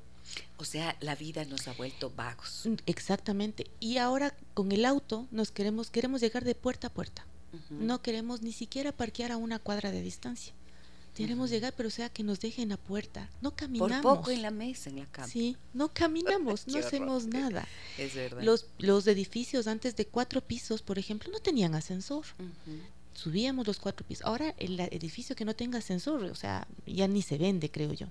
O sea, la vida nos ha vuelto vagos. Mm, exactamente. Y ahora con el auto nos queremos queremos llegar de puerta a puerta. No queremos ni siquiera parquear a una cuadra de distancia. Queremos llegar, pero sea que nos dejen a puerta. No caminamos. Por poco en la mesa, en la cama. Sí, no caminamos, no hacemos nada. Es verdad. Los, los edificios antes de cuatro pisos, por ejemplo, no tenían ascensor subíamos los cuatro pisos. Ahora el edificio que no tenga ascensor, o sea, ya ni se vende, creo yo.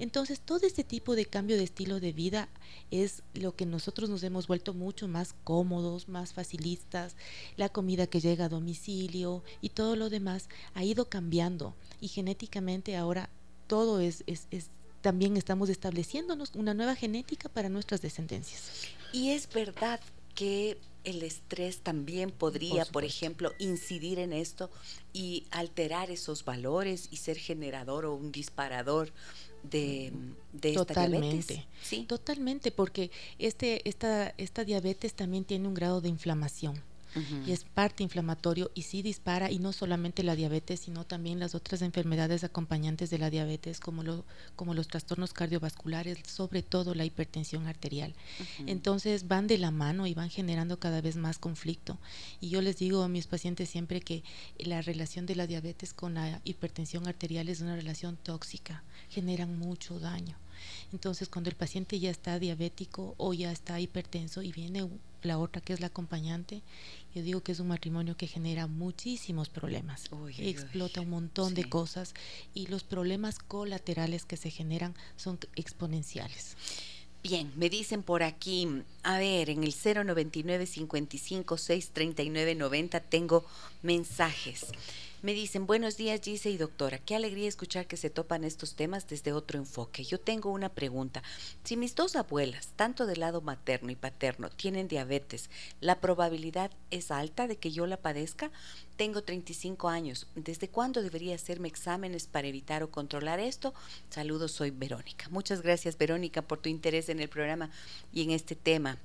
Entonces, todo este tipo de cambio de estilo de vida es lo que nosotros nos hemos vuelto mucho más cómodos, más facilistas. La comida que llega a domicilio y todo lo demás ha ido cambiando. Y genéticamente ahora todo es, es, es también estamos estableciéndonos una nueva genética para nuestras descendencias. Y es verdad que el estrés también podría, por, ejemplo, incidir en esto y alterar esos valores y ser generador o un disparador de, de totalmente, esta diabetes. ¿Sí? Totalmente, porque este, esta, esta diabetes también tiene un grado de inflamación y es parte inflamatorio y sí dispara y no solamente la diabetes, sino también las otras enfermedades acompañantes de la diabetes como, lo, como los trastornos cardiovasculares, sobre todo la hipertensión arterial. Entonces van de la mano y van generando cada vez más conflicto. Y yo les digo a mis pacientes siempre que la relación de la diabetes con la hipertensión arterial es una relación tóxica, generan mucho daño. Entonces, cuando el paciente ya está diabético o ya está hipertenso y viene la otra que es la acompañante, yo digo que es un matrimonio que genera muchísimos problemas, explota un montón de cosas y los problemas colaterales que se generan son exponenciales. Bien, me dicen por aquí, a ver, en el 099 55 639 90 tengo mensajes. Me dicen, buenos días Gise y doctora, qué alegría escuchar que se topan estos temas desde otro enfoque. Yo tengo una pregunta. Si mis dos abuelas, tanto del lado materno y paterno, tienen diabetes, ¿la probabilidad es alta de que yo la padezca? Tengo 35 años. ¿Desde cuándo debería hacerme exámenes para evitar o controlar esto? Saludos, soy Verónica. Muchas gracias Verónica por tu interés en el programa y en este tema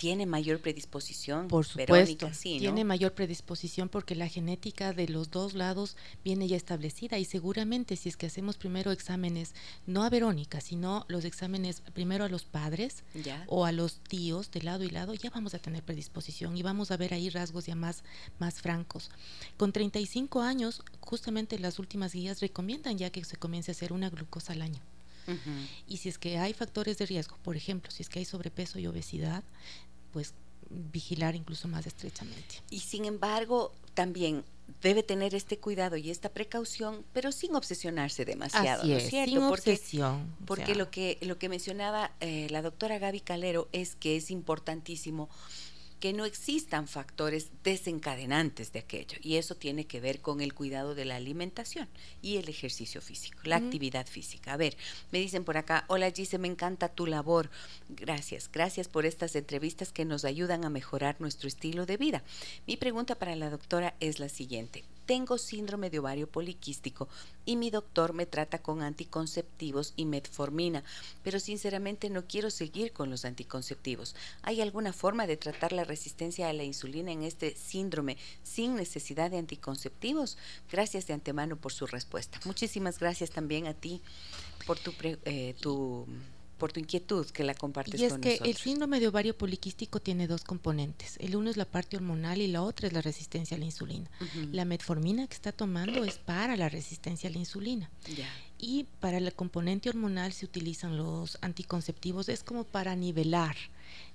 tiene mayor predisposición. Por supuesto, tiene mayor predisposición porque la genética de los dos lados viene ya establecida y seguramente si es que hacemos primero exámenes, no a Verónica, sino los exámenes primero a los padres o a los tíos de lado y lado, ya vamos a tener predisposición y vamos a ver ahí rasgos ya más, más francos. Con 35 años, justamente las últimas guías recomiendan ya que se comience a hacer una glucosa al año. Y si es que hay factores de riesgo, por ejemplo, si es que hay sobrepeso y obesidad, pues vigilar incluso más estrechamente. Y sin embargo, también debe tener este cuidado y esta precaución, pero sin obsesionarse demasiado, ¿no es cierto? Sin porque, obsesión. Porque lo que lo que mencionaba eh, la doctora Gaby Calero es que es importantísimo que no existan factores desencadenantes de aquello. Y eso tiene que ver con el cuidado de la alimentación y el ejercicio físico, la actividad física. A ver, me dicen por acá, hola Gise, me encanta tu labor. Gracias, gracias por estas entrevistas que nos ayudan a mejorar nuestro estilo de vida. Mi pregunta para la doctora es la siguiente tengo síndrome de ovario poliquístico y mi doctor me trata con anticonceptivos y metformina, pero sinceramente no quiero seguir con los anticonceptivos. ¿Hay alguna forma de tratar la resistencia a la insulina en este síndrome sin necesidad de anticonceptivos? Gracias de antemano por su respuesta. Muchísimas gracias también a ti por tu, eh, tu por tu inquietud que la compartes y es que el síndrome de ovario poliquístico tiene dos componentes. El uno es la parte hormonal y la otra es la resistencia a la insulina. La metformina que está tomando es para la resistencia a la insulina. Y para el componente hormonal se utilizan los anticonceptivos, es como para nivelar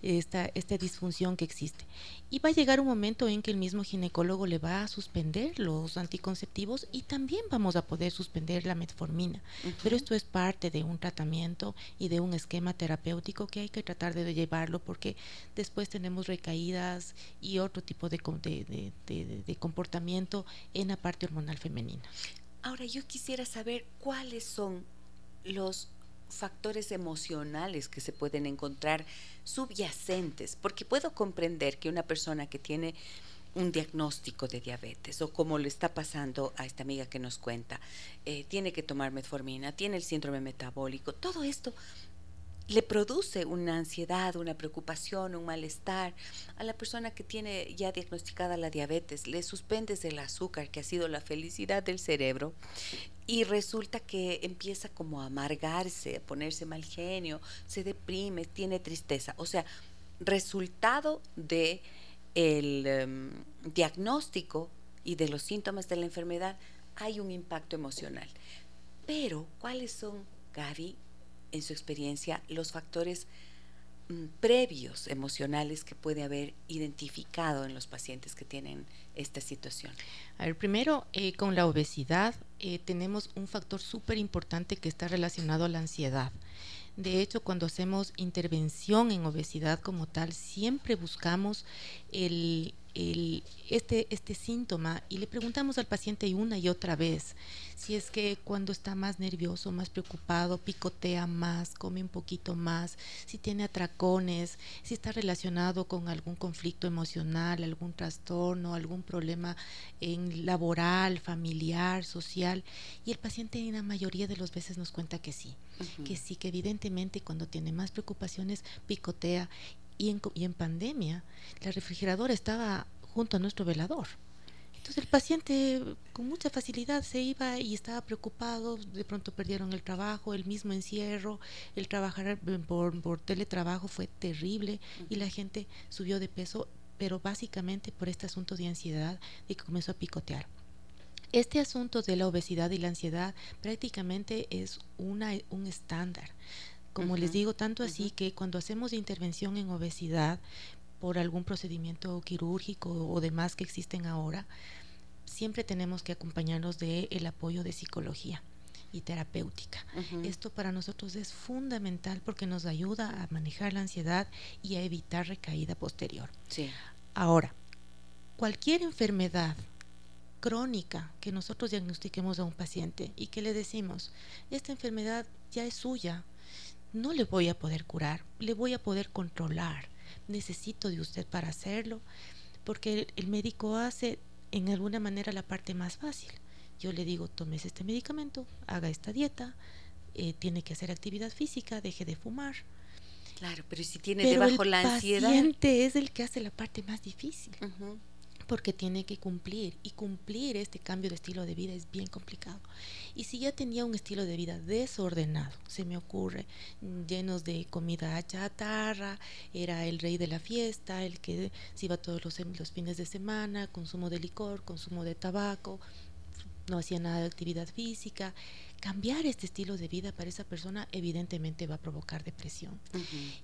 esta, esta disfunción que existe. Y va a llegar un momento en que el mismo ginecólogo le va a suspender los anticonceptivos y también vamos a poder suspender la metformina. Pero esto es parte de un tratamiento y de un esquema terapéutico que hay que tratar de llevarlo porque después tenemos recaídas y otro tipo de, de, de comportamiento en la parte hormonal femenina. Ahora yo quisiera saber cuáles son los factores emocionales que se pueden encontrar subyacentes, porque puedo comprender que una persona que tiene un diagnóstico de diabetes o como le está pasando a esta amiga que nos cuenta, eh, tiene que tomar metformina, tiene el síndrome metabólico, todo esto le produce una ansiedad, una preocupación, un malestar a la persona que tiene ya diagnosticada la diabetes, le suspendes el azúcar que ha sido la felicidad del cerebro y resulta que empieza como a amargarse, a ponerse mal genio, se deprime, tiene tristeza, o sea, resultado de el em, diagnóstico y de los síntomas de la enfermedad hay un impacto emocional. Pero, ¿cuáles son, Gaby, en su experiencia, los factores mm, previos emocionales que puede haber identificado en los pacientes que tienen esta situación? A ver, primero, eh, con la obesidad eh, tenemos un factor súper importante que está relacionado a la ansiedad. De hecho, cuando hacemos intervención en obesidad como tal, siempre buscamos el, este, este síntoma y le preguntamos al paciente una y otra vez si es que cuando está más nervioso, más preocupado, picotea más, come un poquito más, si tiene atracones, si está relacionado con algún conflicto emocional, algún trastorno, algún problema en laboral, familiar, social. Y el paciente en la mayoría de las veces nos cuenta que sí, que sí, que evidentemente cuando tiene más preocupaciones picotea y en, pandemia la refrigeradora estaba junto a nuestro velador. Entonces el paciente con mucha facilidad se iba y estaba preocupado, de pronto perdieron el trabajo, el mismo encierro, el trabajar por, por teletrabajo fue terrible y la gente subió de peso, pero básicamente por este asunto de ansiedad y que comenzó a picotear. Este asunto de la obesidad y la ansiedad prácticamente es una, un estándar. Como les digo, tanto así que cuando hacemos intervención en obesidad por algún procedimiento quirúrgico o demás que existen ahora, siempre tenemos que acompañarnos del el apoyo de psicología y terapéutica. Esto para nosotros es fundamental porque nos ayuda a manejar la ansiedad y a evitar recaída posterior. Sí. Ahora, cualquier enfermedad crónica que nosotros diagnostiquemos a un paciente y que le decimos, esta enfermedad ya es suya, no le voy a poder curar, le voy a poder controlar. Necesito de usted para hacerlo, porque el, médico hace en alguna manera la parte más fácil. Yo le digo, tomes este medicamento, haga esta dieta, eh, tiene que hacer actividad física, deje de fumar. Claro, pero si tiene debajo la ansiedad. El paciente es el que hace la parte más difícil porque tiene que cumplir y cumplir este cambio de estilo de vida es bien complicado. Y si ya tenía un estilo de vida desordenado, se me ocurre, llenos de comida chatarra, era el rey de la fiesta, el que se iba todos los, los fines de semana, consumo de licor, consumo de tabaco, no hacía nada de actividad física, cambiar este estilo de vida para esa persona evidentemente va a provocar depresión.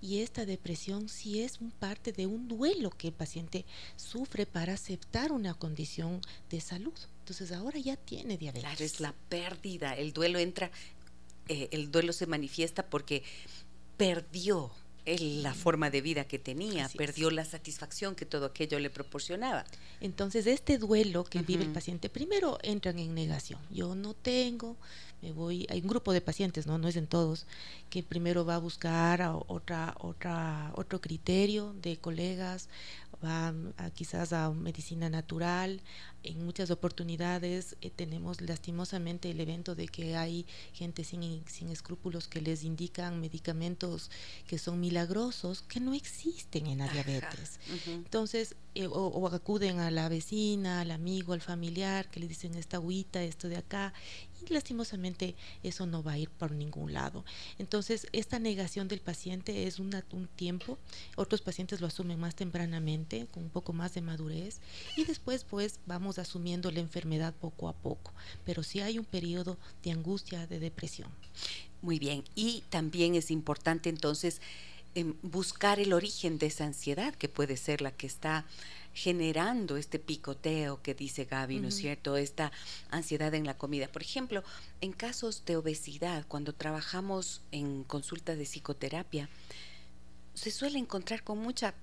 Y esta depresión sí es un parte de un duelo que el paciente sufre para aceptar una condición de salud. Entonces ahora ya tiene diabetes. Claro, es la pérdida. El duelo entra, eh, el duelo se manifiesta porque perdió la forma de vida que tenía, perdió la satisfacción que todo aquello le proporcionaba. Entonces, este duelo que vive el paciente, primero entran en negación. Yo no tengo, me voy, hay un grupo de pacientes, no, no es en todos, que primero va a buscar a otra, otra, otro criterio de colegas, va a, quizás a medicina natural, en muchas oportunidades eh, tenemos lastimosamente el evento de que hay gente sin, sin escrúpulos que les indican medicamentos que son milagrosos que no existen en la diabetes. Entonces, eh, o, acuden a la vecina, al amigo, al familiar, que le dicen esta agüita, esto de acá, y lastimosamente eso no va a ir por ningún lado. Entonces, esta negación del paciente es un tiempo, otros pacientes lo asumen más tempranamente, con un poco más de madurez, y después pues vamos asumiendo la enfermedad poco a poco, pero sí hay un periodo de angustia, de depresión. Muy bien, y también es importante entonces em, buscar el origen de esa ansiedad, que puede ser la que está generando este picoteo que dice Gaby, ¿no es cierto? Esta ansiedad en la comida. Por ejemplo, en casos de obesidad, cuando trabajamos en consulta de psicoterapia, se suele encontrar con mucha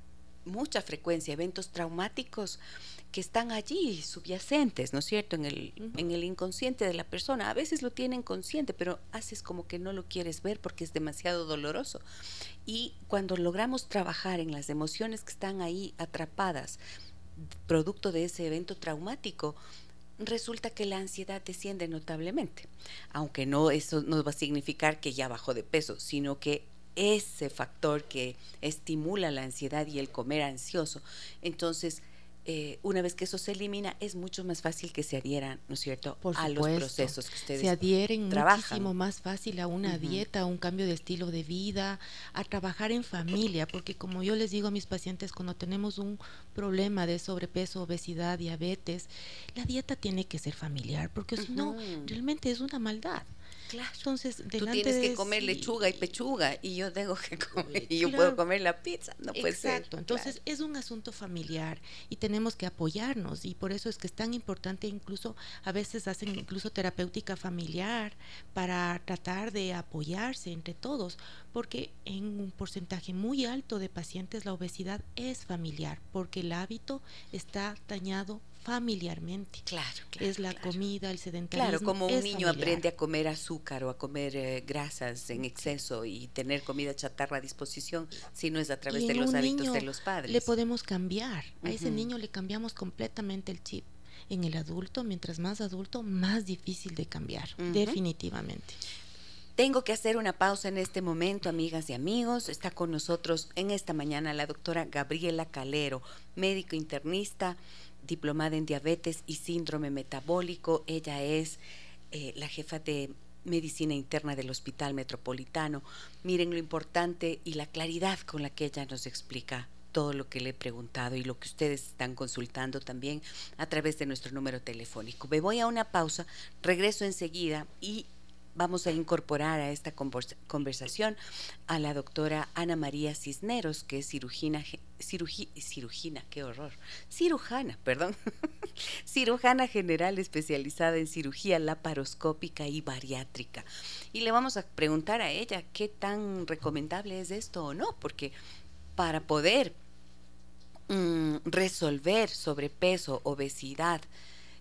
mucha frecuencia eventos traumáticos que están allí subyacentes, ¿no es cierto?, en el, en el inconsciente de la persona. A veces lo tienen consciente, pero haces como que no lo quieres ver porque es demasiado doloroso. Y cuando logramos trabajar en las emociones que están ahí atrapadas, producto de ese evento traumático, resulta que la ansiedad desciende notablemente. Aunque no, eso no va a significar que ya bajó de peso, sino que ese factor que estimula la ansiedad y el comer ansioso, entonces eh, una vez que eso se elimina, es mucho más fácil que se adhieran, ¿no es cierto?, a los procesos que ustedes Se adhieren muchísimo más fácil a una dieta, a un cambio de estilo de vida, a trabajar en familia, porque como yo les digo a mis pacientes, cuando tenemos un problema de sobrepeso, obesidad, diabetes, la dieta tiene que ser familiar, porque si no, realmente es una maldad. Claro. Entonces, tú tienes que comer lechuga y pechuga y yo tengo que comer y yo puedo comer la pizza, no puede Exacto. Entonces, es un asunto familiar y tenemos que apoyarnos y por eso es que es tan importante incluso a veces hacen incluso terapéutica familiar para tratar de apoyarse entre todos, porque en un porcentaje muy alto de pacientes la obesidad es familiar, porque el hábito está dañado familiarmente. Claro, Es la comida, el sedentarismo. Claro, como un niño aprende a comer azúcar o a comer eh, grasas en exceso y tener comida chatarra a disposición, si no es a través de los hábitos de los padres. Le podemos cambiar. A ese niño le cambiamos completamente el chip. En el adulto, mientras más adulto, más difícil de cambiar, definitivamente. Tengo que hacer una pausa en este momento, amigas y amigos. Está con nosotros en esta mañana la doctora Gabriela Calero, médico internista, diplomada en diabetes y síndrome metabólico. Ella es eh, la jefa de medicina interna del Hospital Metropolitano. Miren lo importante y la claridad con la que ella nos explica todo lo que le he preguntado y lo que ustedes están consultando también a través de nuestro número telefónico. Me voy a una pausa, regreso enseguida y vamos a incorporar a esta conversación a la doctora Ana María Cisneros, que es cirugina, qué horror, cirujana, perdón, cirujana general especializada en cirugía laparoscópica y bariátrica. Y le vamos a preguntar a ella qué tan recomendable es esto o no, porque para poder mm, resolver sobrepeso, obesidad,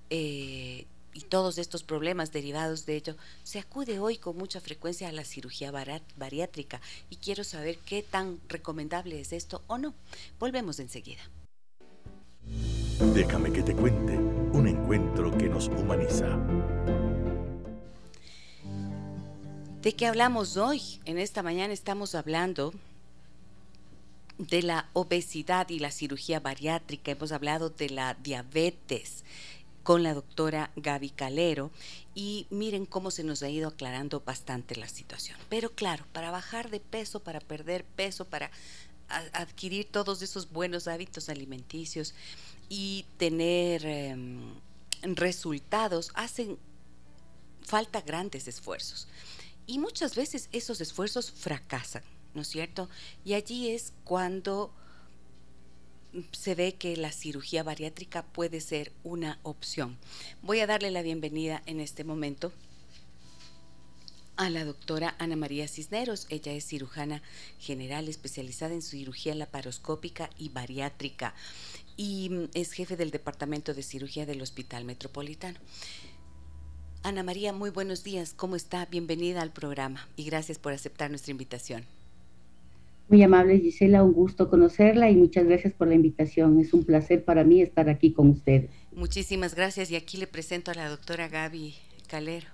eh, y todos estos problemas derivados de ello, se acude hoy con mucha frecuencia a la cirugía bariátrica y quiero saber qué tan recomendable es esto o no. Volvemos enseguida. Déjame que te cuente un encuentro que nos humaniza. ¿De qué hablamos hoy? En esta mañana estamos hablando de la obesidad y la cirugía bariátrica, hemos hablado de la diabetes, con la doctora Gaby Calero y miren cómo se nos ha ido aclarando bastante la situación. Pero claro, para bajar de peso, para perder peso, para adquirir todos esos buenos hábitos alimenticios y tener em, resultados, hacen falta grandes esfuerzos. Y muchas veces esos esfuerzos fracasan, ¿no es cierto? Y allí es cuando se ve que la cirugía bariátrica puede ser una opción. Voy a darle la bienvenida en este momento a la doctora Ana María Cisneros. Ella es cirujana general especializada en cirugía laparoscópica y bariátrica y mm, es jefe del Departamento de Cirugía del Hospital Metropolitano. Ana María, muy buenos días. ¿Cómo está? Bienvenida al programa y gracias por aceptar nuestra invitación. Muy amable Gisela, un gusto conocerla y muchas gracias por la invitación. Es un placer para mí estar aquí con ustedes. Muchísimas gracias y aquí le presento a la doctora Gaby Calero.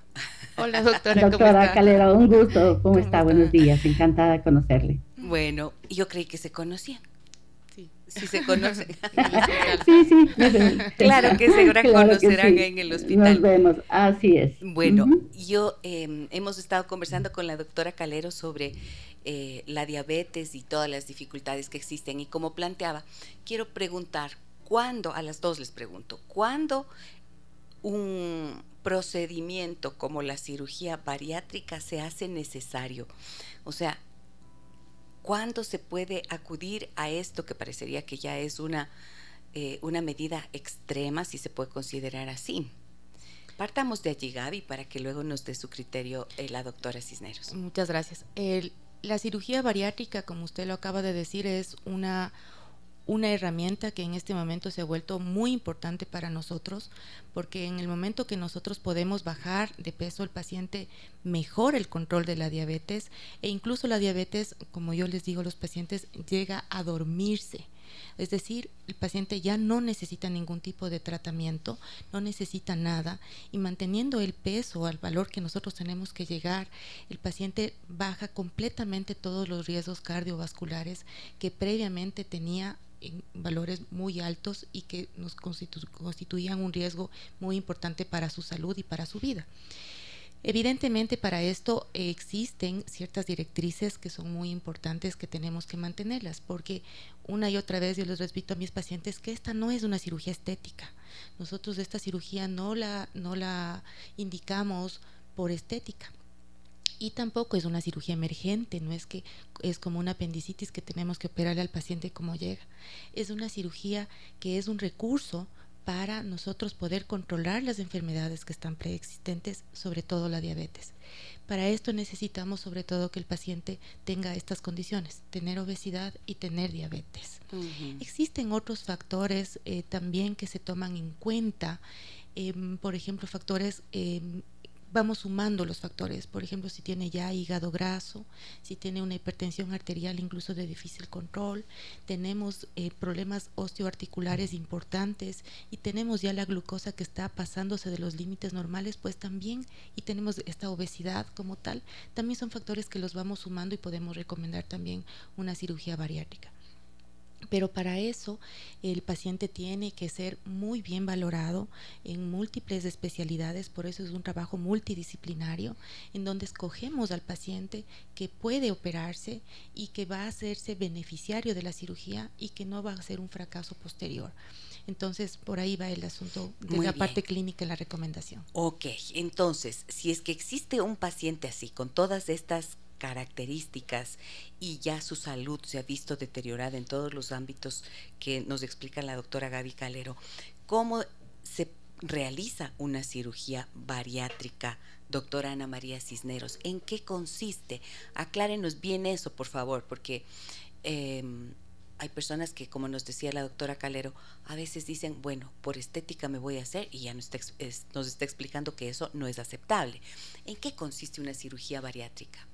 Hola doctora. Doctora Calero, un gusto. ¿Cómo, está? Buenos días, encantada de conocerle. Bueno, yo creí que se conocían. Sí, sí se conocen. sí, sí. claro que se conocerán en el hospital. Nos vemos, así es. Bueno, yo em, hemos estado conversando con la doctora Calero sobre eh, la diabetes y todas las dificultades que existen y como planteaba, quiero preguntar, ¿cuándo, a las dos les pregunto, ¿cuándo un procedimiento como la cirugía bariátrica se hace necesario? O sea, ¿cuándo se puede acudir a esto que parecería que ya es una, eh, una medida extrema, si se puede considerar así? Partamos de allí, Gaby, para que luego nos dé su criterio eh, la doctora Cisneros. Muchas gracias. La cirugía bariátrica, como usted lo acaba de decir, es una, una herramienta que en este momento se ha vuelto muy importante para nosotros, porque en el momento que nosotros podemos bajar de peso, el paciente mejora el control de la diabetes e incluso la diabetes, como yo les digo a los pacientes, llega a dormirse. Es decir, el paciente ya no necesita ningún tipo de tratamiento, no necesita nada y manteniendo el peso al valor que nosotros tenemos que llegar, el paciente baja completamente todos los riesgos cardiovasculares que previamente tenía en valores muy altos y que nos constituían un riesgo muy importante para su salud y para su vida. Evidentemente para esto existen ciertas directrices que son muy importantes que tenemos que mantenerlas, porque una y otra vez yo les repito a mis pacientes que esta no es una cirugía estética. Nosotros esta cirugía no la, no la indicamos por estética. Y tampoco es una cirugía emergente, no es que es como una apendicitis que tenemos que operarle al paciente como llega. Es una cirugía que es un recurso para nosotros poder controlar las enfermedades que están preexistentes, sobre todo la diabetes. Para esto necesitamos sobre todo que el paciente tenga estas condiciones, tener obesidad y tener diabetes. Existen otros factores eh, también que se toman en cuenta, em, por ejemplo, factores em, vamos sumando los factores. Por ejemplo, si tiene ya hígado graso, si tiene una hipertensión arterial incluso de difícil control, tenemos eh, problemas osteoarticulares importantes y tenemos ya la glucosa que está pasándose de los límites normales, pues también, y tenemos esta obesidad como tal, también son factores que los vamos sumando y podemos recomendar también una cirugía bariátrica. Pero para eso el paciente tiene que ser muy bien valorado en múltiples especialidades, por eso es un trabajo multidisciplinario en donde escogemos al paciente que puede operarse y que va a hacerse beneficiario de la cirugía y que no va a ser un fracaso posterior. Entonces, por ahí va el asunto de la parte clínica y la recomendación. Ok, entonces, si es que existe un paciente así, con todas estas características y ya su salud se ha visto deteriorada en todos los ámbitos que nos explica la doctora Gaby Calero, ¿cómo se realiza una cirugía bariátrica, doctora Ana María Cisneros? ¿En qué consiste? Aclárenos bien eso, por favor, porque em, hay personas que, como nos decía la doctora Calero, a veces dicen, bueno, por estética me voy a hacer y ya nos nos está explicando que eso no es aceptable. ¿En qué consiste una cirugía bariátrica?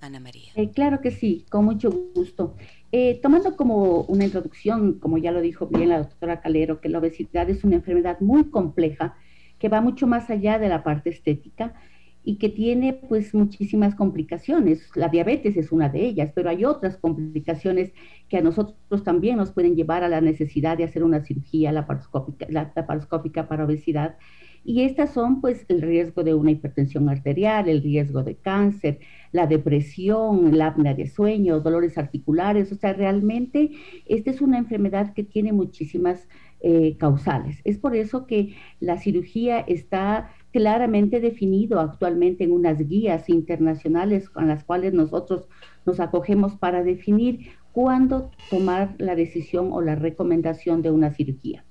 Ana María. Eh, claro que sí, con mucho gusto. Eh, tomando como una introducción, como ya lo dijo bien la doctora Calero, que la obesidad es una enfermedad muy compleja que va mucho más allá de la parte estética y que tiene pues muchísimas complicaciones. La diabetes es una de ellas, pero hay otras complicaciones que a nosotros también nos pueden llevar a la necesidad de hacer una cirugía laparoscópica, laparoscópica para obesidad. Y estas son pues el riesgo de una hipertensión arterial, el riesgo de cáncer, la depresión, la apnea de sueño, dolores articulares. O sea, realmente esta es una enfermedad que tiene muchísimas eh, causales. Es por eso que la cirugía está claramente definido actualmente en unas guías internacionales con las cuales nosotros nos acogemos para definir cuándo tomar la decisión o la recomendación de una cirugía.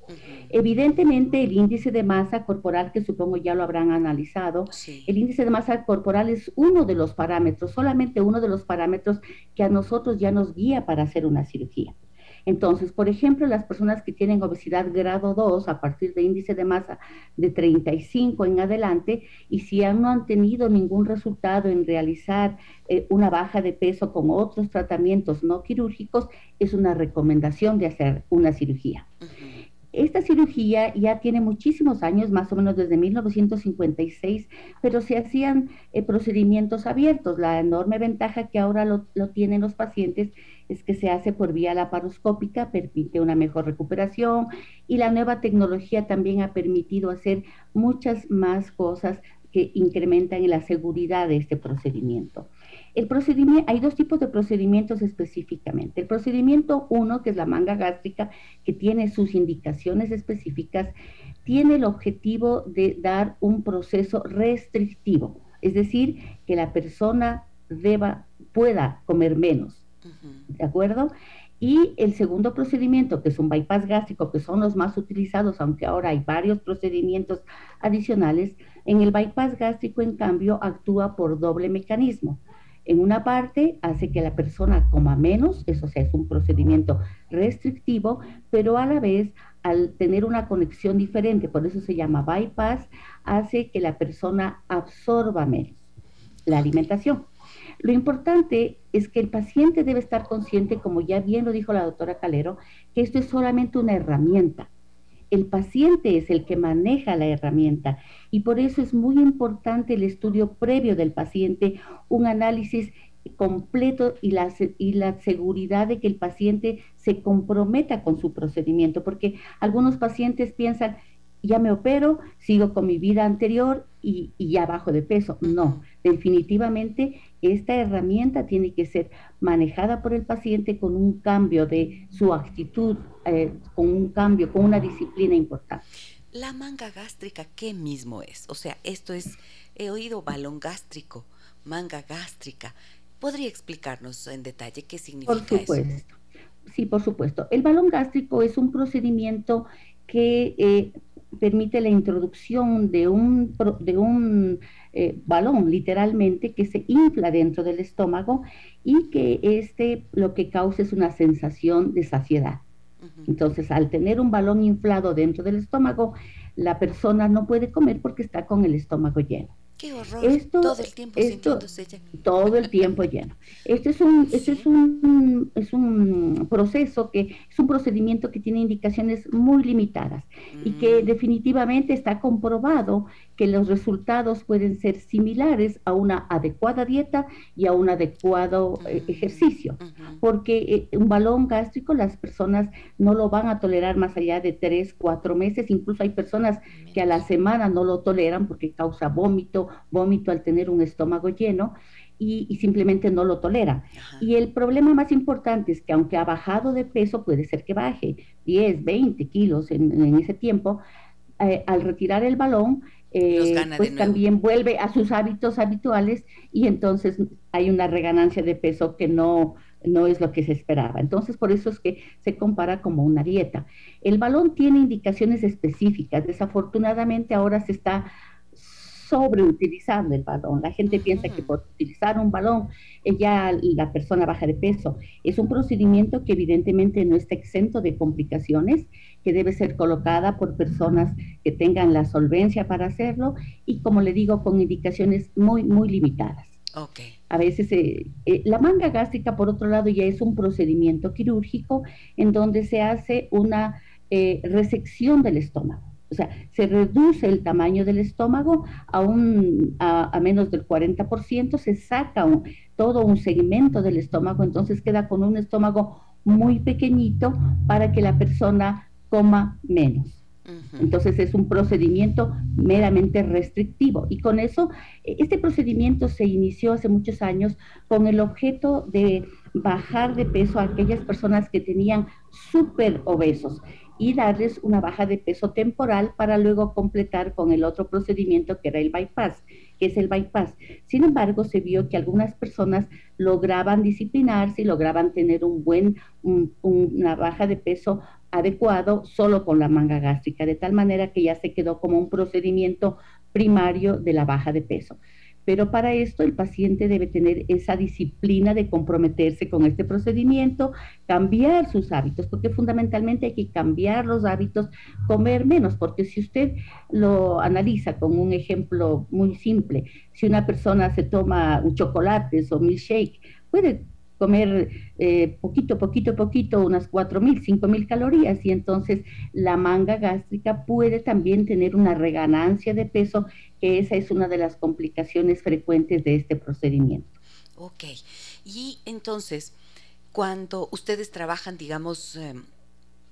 Evidentemente, el índice de masa corporal, que supongo ya lo habrán analizado, el índice de masa corporal es uno de los parámetros, solamente uno de los parámetros que a nosotros ya nos guía para hacer una cirugía. Entonces, por ejemplo, las personas que tienen obesidad grado 2 a partir de índice de masa de 35 en adelante y si no han tenido ningún resultado en realizar eh, una baja de peso con otros tratamientos no quirúrgicos, es una recomendación de hacer una cirugía. Esta cirugía ya tiene muchísimos años, más o menos desde 1956, pero se hacían eh, procedimientos abiertos. La enorme ventaja que ahora lo, tienen los pacientes es que se hace por vía laparoscópica, permite una mejor recuperación y la nueva tecnología también ha permitido hacer muchas más cosas que incrementan la seguridad de este procedimiento. El procedimiento, hay dos tipos de procedimientos específicamente. El procedimiento 1, que es la manga gástrica, que tiene sus indicaciones específicas, tiene el objetivo de dar un proceso restrictivo, es decir, que la persona deba, pueda comer menos. ¿De acuerdo? Y el segundo procedimiento, que es un bypass gástrico, que son los más utilizados, aunque ahora hay varios procedimientos adicionales, en el bypass gástrico, en cambio, actúa por doble mecanismo. En una parte hace que la persona coma menos, eso sea, es un procedimiento restrictivo, pero a la vez al tener una conexión diferente, por eso se llama bypass, hace que la persona absorba menos la alimentación. Lo importante es que el paciente debe estar consciente, como ya bien lo dijo la doctora Calero, que esto es solamente una herramienta el paciente es el que maneja la herramienta y por eso es muy importante el estudio previo del paciente, un análisis completo y la, y la seguridad de que el paciente se comprometa con su procedimiento, porque algunos pacientes piensan, ya me opero, sigo con mi vida anterior y, ya bajo de peso. No, definitivamente esta herramienta tiene que ser manejada por el paciente con un cambio de su actitud, eh, con un cambio, con una disciplina importante. La manga gástrica, ¿qué mismo es? O sea, esto es, he oído balón gástrico, manga gástrica. ¿Podría explicarnos en detalle qué significa por supuesto. Sí, por supuesto. El balón gástrico es un procedimiento que eh, permite la introducción de un, de un eh, balón, literalmente, que se infla dentro del estómago y que este lo que causa es una sensación de saciedad. Entonces, al tener un balón inflado dentro del estómago, la persona no puede comer porque está con el estómago lleno. Qué horror. Esto, todo el tiempo sintiéndose lleno. Todo el tiempo lleno. Este es un, este es un, es un proceso que es un procedimiento que tiene indicaciones muy limitadas y que mm. definitivamente está comprobado que los resultados pueden ser similares a una adecuada dieta y a un adecuado eh, ejercicio, porque eh, un balón gástrico las personas no lo van a tolerar más allá de tres, cuatro meses, incluso hay personas que a la semana no lo toleran porque causa vómito, vómito al tener un estómago lleno. Y, simplemente no lo toleran. Y el problema más importante es que aunque ha bajado de peso, puede ser que baje 10, 20 kilos en, ese tiempo, eh, al retirar el balón, eh, pues también vuelve a sus hábitos habituales y entonces hay una reganancia de peso que no, no es lo que se esperaba. Entonces, por eso es que se compara como una dieta. El balón tiene indicaciones específicas. Desafortunadamente ahora se está sobreutilizando el balón. La gente piensa que por utilizar un balón eh, ya la persona baja de peso. Es un procedimiento que evidentemente no está exento de complicaciones que debe ser colocada por personas que tengan la solvencia para hacerlo y, como le digo, con indicaciones muy, muy limitadas. Okay. A veces eh, eh, la manga gástrica, por otro lado, ya es un procedimiento quirúrgico en donde se hace una eh, resección del estómago. O sea, se reduce el tamaño del estómago a, un, a, menos del 40%, se saca todo un segmento del estómago, entonces queda con un estómago muy pequeñito para que la persona coma menos. Entonces es un procedimiento meramente restrictivo. Y con eso, este procedimiento se inició hace muchos años con el objeto de bajar de peso a aquellas personas que tenían súper obesos y darles una baja de peso temporal para luego completar con el otro procedimiento que era el bypass, que es el bypass. Sin embargo, se vio que algunas personas lograban disciplinarse y lograban tener un buen, una baja de peso adecuado solo con la manga gástrica, de tal manera que ya se quedó como un procedimiento primario de la baja de peso. Pero para esto el paciente debe tener esa disciplina de comprometerse con este procedimiento, cambiar sus hábitos, porque fundamentalmente hay que cambiar los hábitos, comer menos, porque si usted lo analiza con un ejemplo muy simple, si una persona se toma un chocolate o milkshake, puede comer eh, poquito, poquito, poquito, unas 4.000, 5.000 calorías y entonces la manga gástrica puede también tener una reganancia de peso, que esa es una de las complicaciones frecuentes de este procedimiento. Ok, y entonces, cuando ustedes trabajan, digamos, em,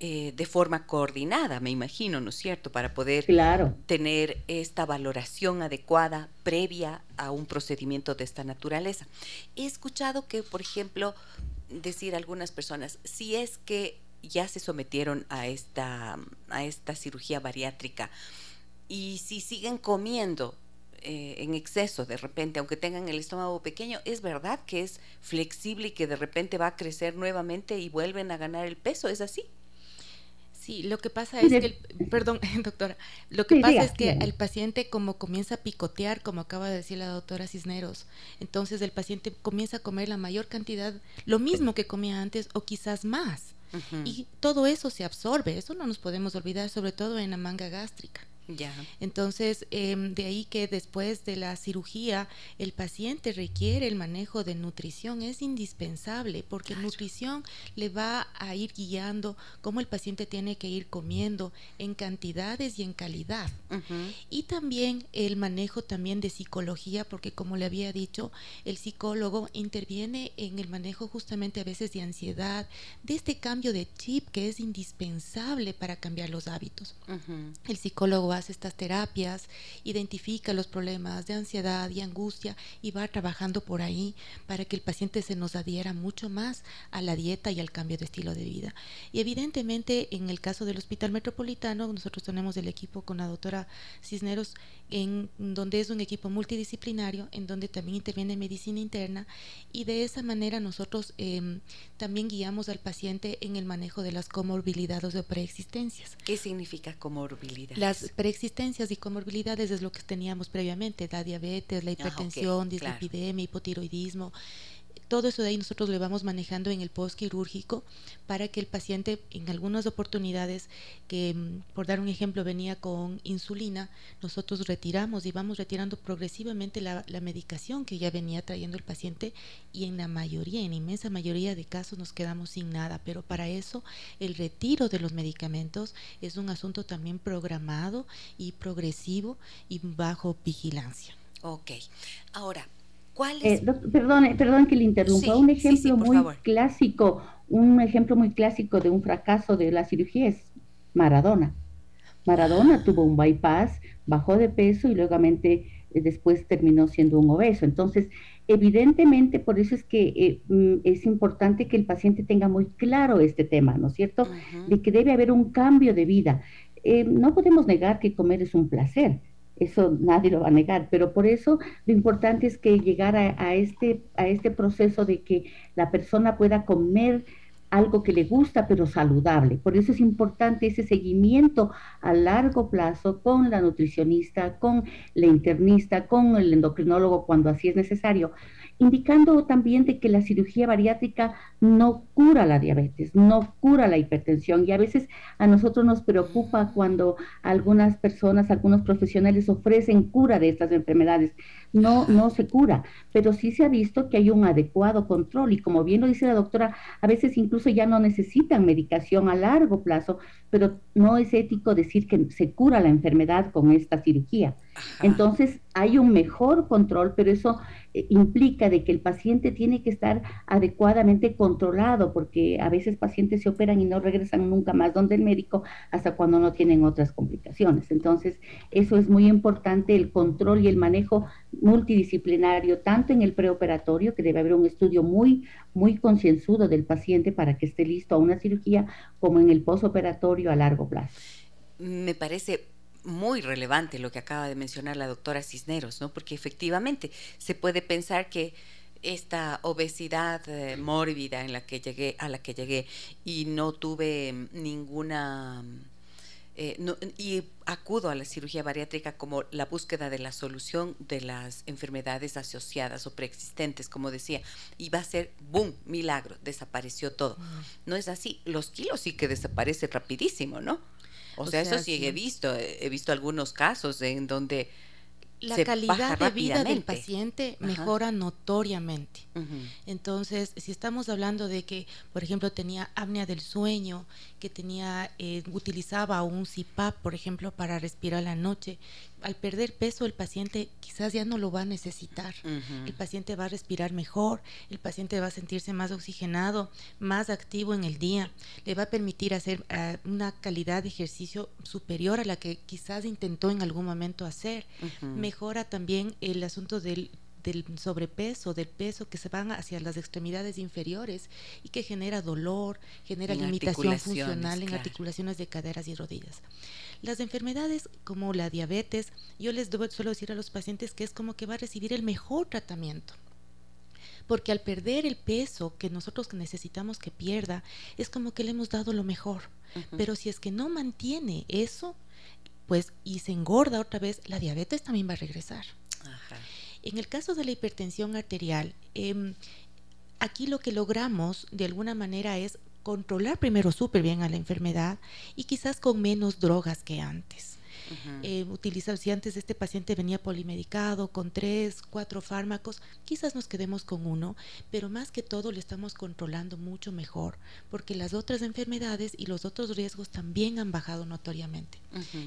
eh, de forma coordinada, me imagino, ¿no es cierto? Para poder tener esta valoración adecuada previa a un procedimiento de esta naturaleza. He escuchado que, por ejemplo, decir algunas personas, si es que ya se sometieron a esta, a esta cirugía bariátrica y si siguen comiendo eh, en exceso de repente, aunque tengan el estómago pequeño, es verdad que es flexible y que de repente va a crecer nuevamente y vuelven a ganar el peso, ¿es así? Sí, lo que pasa es que, perdón, doctora, lo que pasa es que el paciente como comienza a picotear, como acaba de decir la doctora Cisneros, entonces el paciente comienza a comer la mayor cantidad, lo mismo que comía antes o quizás más. Y todo eso se absorbe, eso no nos podemos olvidar, sobre todo en la manga gástrica. Entonces, em, de ahí que después de la cirugía el paciente requiere el manejo de nutrición, es indispensable porque nutrición le va a ir guiando cómo el paciente tiene que ir comiendo en cantidades y en calidad. Y también el manejo también de psicología, porque como le había dicho, el psicólogo interviene en el manejo justamente a veces de ansiedad, de este cambio de chip que es indispensable para cambiar los hábitos. El psicólogo estas terapias, identifica los problemas de ansiedad y angustia y va trabajando por ahí para que el paciente se nos adhiera mucho más a la dieta y al cambio de estilo de vida. Y evidentemente en el caso del Hospital Metropolitano, nosotros tenemos el equipo con la doctora Cisneros, en donde es un equipo multidisciplinario, en donde también interviene medicina interna y de esa manera nosotros em, también guiamos al paciente en el manejo de las comorbilidades o preexistencias. ¿Qué significa comorbilidad? Las preexistencias y comorbilidades es lo que teníamos previamente, la diabetes, la ah, hipertensión, dislipidemia, hipotiroidismo todo eso de ahí nosotros lo vamos manejando en el postquirúrgico para que el paciente en algunas oportunidades que mm, por dar un ejemplo venía con insulina, nosotros retiramos y vamos retirando progresivamente la, la medicación que ya venía trayendo el paciente y en la mayoría, en la inmensa mayoría de casos nos quedamos sin nada, pero para eso el retiro de los medicamentos es un asunto también programado y progresivo y bajo vigilancia. Ok, ahora eh, perdón, perdón que le interrumpa. un ejemplo muy clásico, un ejemplo muy clásico de un fracaso de la cirugía es Maradona. Maradona tuvo un bypass, bajó de peso y luego eh, después terminó siendo un obeso. Entonces, evidentemente, por eso es que eh, mm, es importante que el paciente tenga muy claro este tema, ¿no es cierto? De que debe haber un cambio de vida. no podemos negar que comer es un placer, eso nadie lo va a negar, pero por eso lo importante es que llegar a, este, a este proceso de que la persona pueda comer algo que le gusta pero saludable. Por eso es importante ese seguimiento a largo plazo con la nutricionista, con la internista, con el endocrinólogo cuando así es necesario, indicando también de que la cirugía bariátrica no cura la diabetes, no cura la hipertensión y a veces a nosotros nos preocupa cuando algunas personas, algunos profesionales ofrecen cura de estas enfermedades. No, no se cura, pero sí se ha visto que hay un adecuado control y como bien lo dice la doctora, a veces incluso ya no necesitan medicación a largo plazo, pero no es ético decir que se cura la enfermedad con esta cirugía. Entonces hay un mejor control, pero eso eh, implica de que el paciente tiene que estar adecuadamente controlado, porque a veces pacientes se operan y no regresan nunca más donde el médico hasta cuando no tienen otras complicaciones. Entonces, eso es muy importante, el control y el manejo multidisciplinario, tanto en el preoperatorio, que debe haber un estudio muy, muy concienzudo del paciente para que esté listo a una cirugía, como en el posoperatorio a largo plazo. Me parece muy relevante lo que acaba de mencionar la doctora Cisneros, ¿no? Porque efectivamente se puede pensar que esta obesidad eh, mórbida en la que llegué, a la que llegué y no tuve ninguna eh, y acudo a la cirugía bariátrica como la búsqueda de la solución de las enfermedades asociadas o preexistentes, como decía, y va a ser, boom, milagro, desapareció todo. Mm. No es así, los kilos sí que desaparecen rapidísimo, ¿no? O, sea, eso sí, he visto, he visto algunos casos en donde la calidad de vida del paciente mejora notoriamente. Entonces, si estamos hablando de que, por ejemplo, tenía apnea del sueño, que tenía, eh, utilizaba un CPAP, por ejemplo, para respirar la noche, al perder peso el paciente quizás ya no lo va a necesitar. El paciente va a respirar mejor, el paciente va a sentirse más oxigenado, más activo en el día, le va a permitir hacer ah, una calidad de ejercicio superior a la que quizás intentó en algún momento hacer. Mejora también el asunto del del sobrepeso, del peso que se van hacia las extremidades inferiores y que genera dolor, genera limitación funcional en articulaciones de caderas y rodillas. Las enfermedades como la diabetes, yo les suelo decir a los pacientes que es como que va a recibir el mejor tratamiento porque al perder el peso que nosotros necesitamos que pierda, es como que le hemos dado lo mejor. Pero si es que no mantiene eso, pues y se engorda otra vez, la diabetes también va a regresar. En el caso de la hipertensión arterial, em, aquí lo que logramos de alguna manera es controlar primero súper bien a la enfermedad y quizás con menos drogas que antes. Eh, utilizar, si antes este paciente venía polimedicado con tres, cuatro fármacos, quizás nos quedemos con uno, pero más que todo le estamos controlando mucho mejor, porque las otras enfermedades y los otros riesgos también han bajado notoriamente.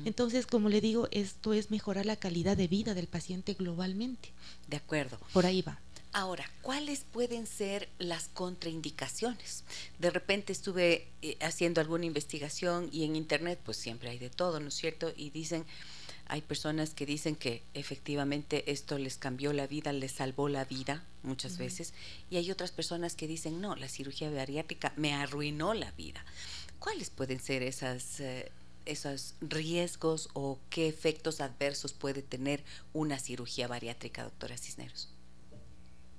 Entonces, como le digo, esto es mejorar la calidad de vida del paciente globalmente. De acuerdo. Por ahí va. Ahora, ¿cuáles pueden ser las contraindicaciones? De repente estuve eh, haciendo alguna investigación y en internet pues siempre hay de todo, ¿no es cierto? Y dicen, hay personas que dicen que efectivamente esto les cambió la vida, les salvó la vida muchas veces, y hay otras personas que dicen, no, la cirugía bariátrica me arruinó la vida. ¿Cuáles pueden ser esas... Eh, esos riesgos o qué efectos adversos puede tener una cirugía bariátrica, doctora Cisneros?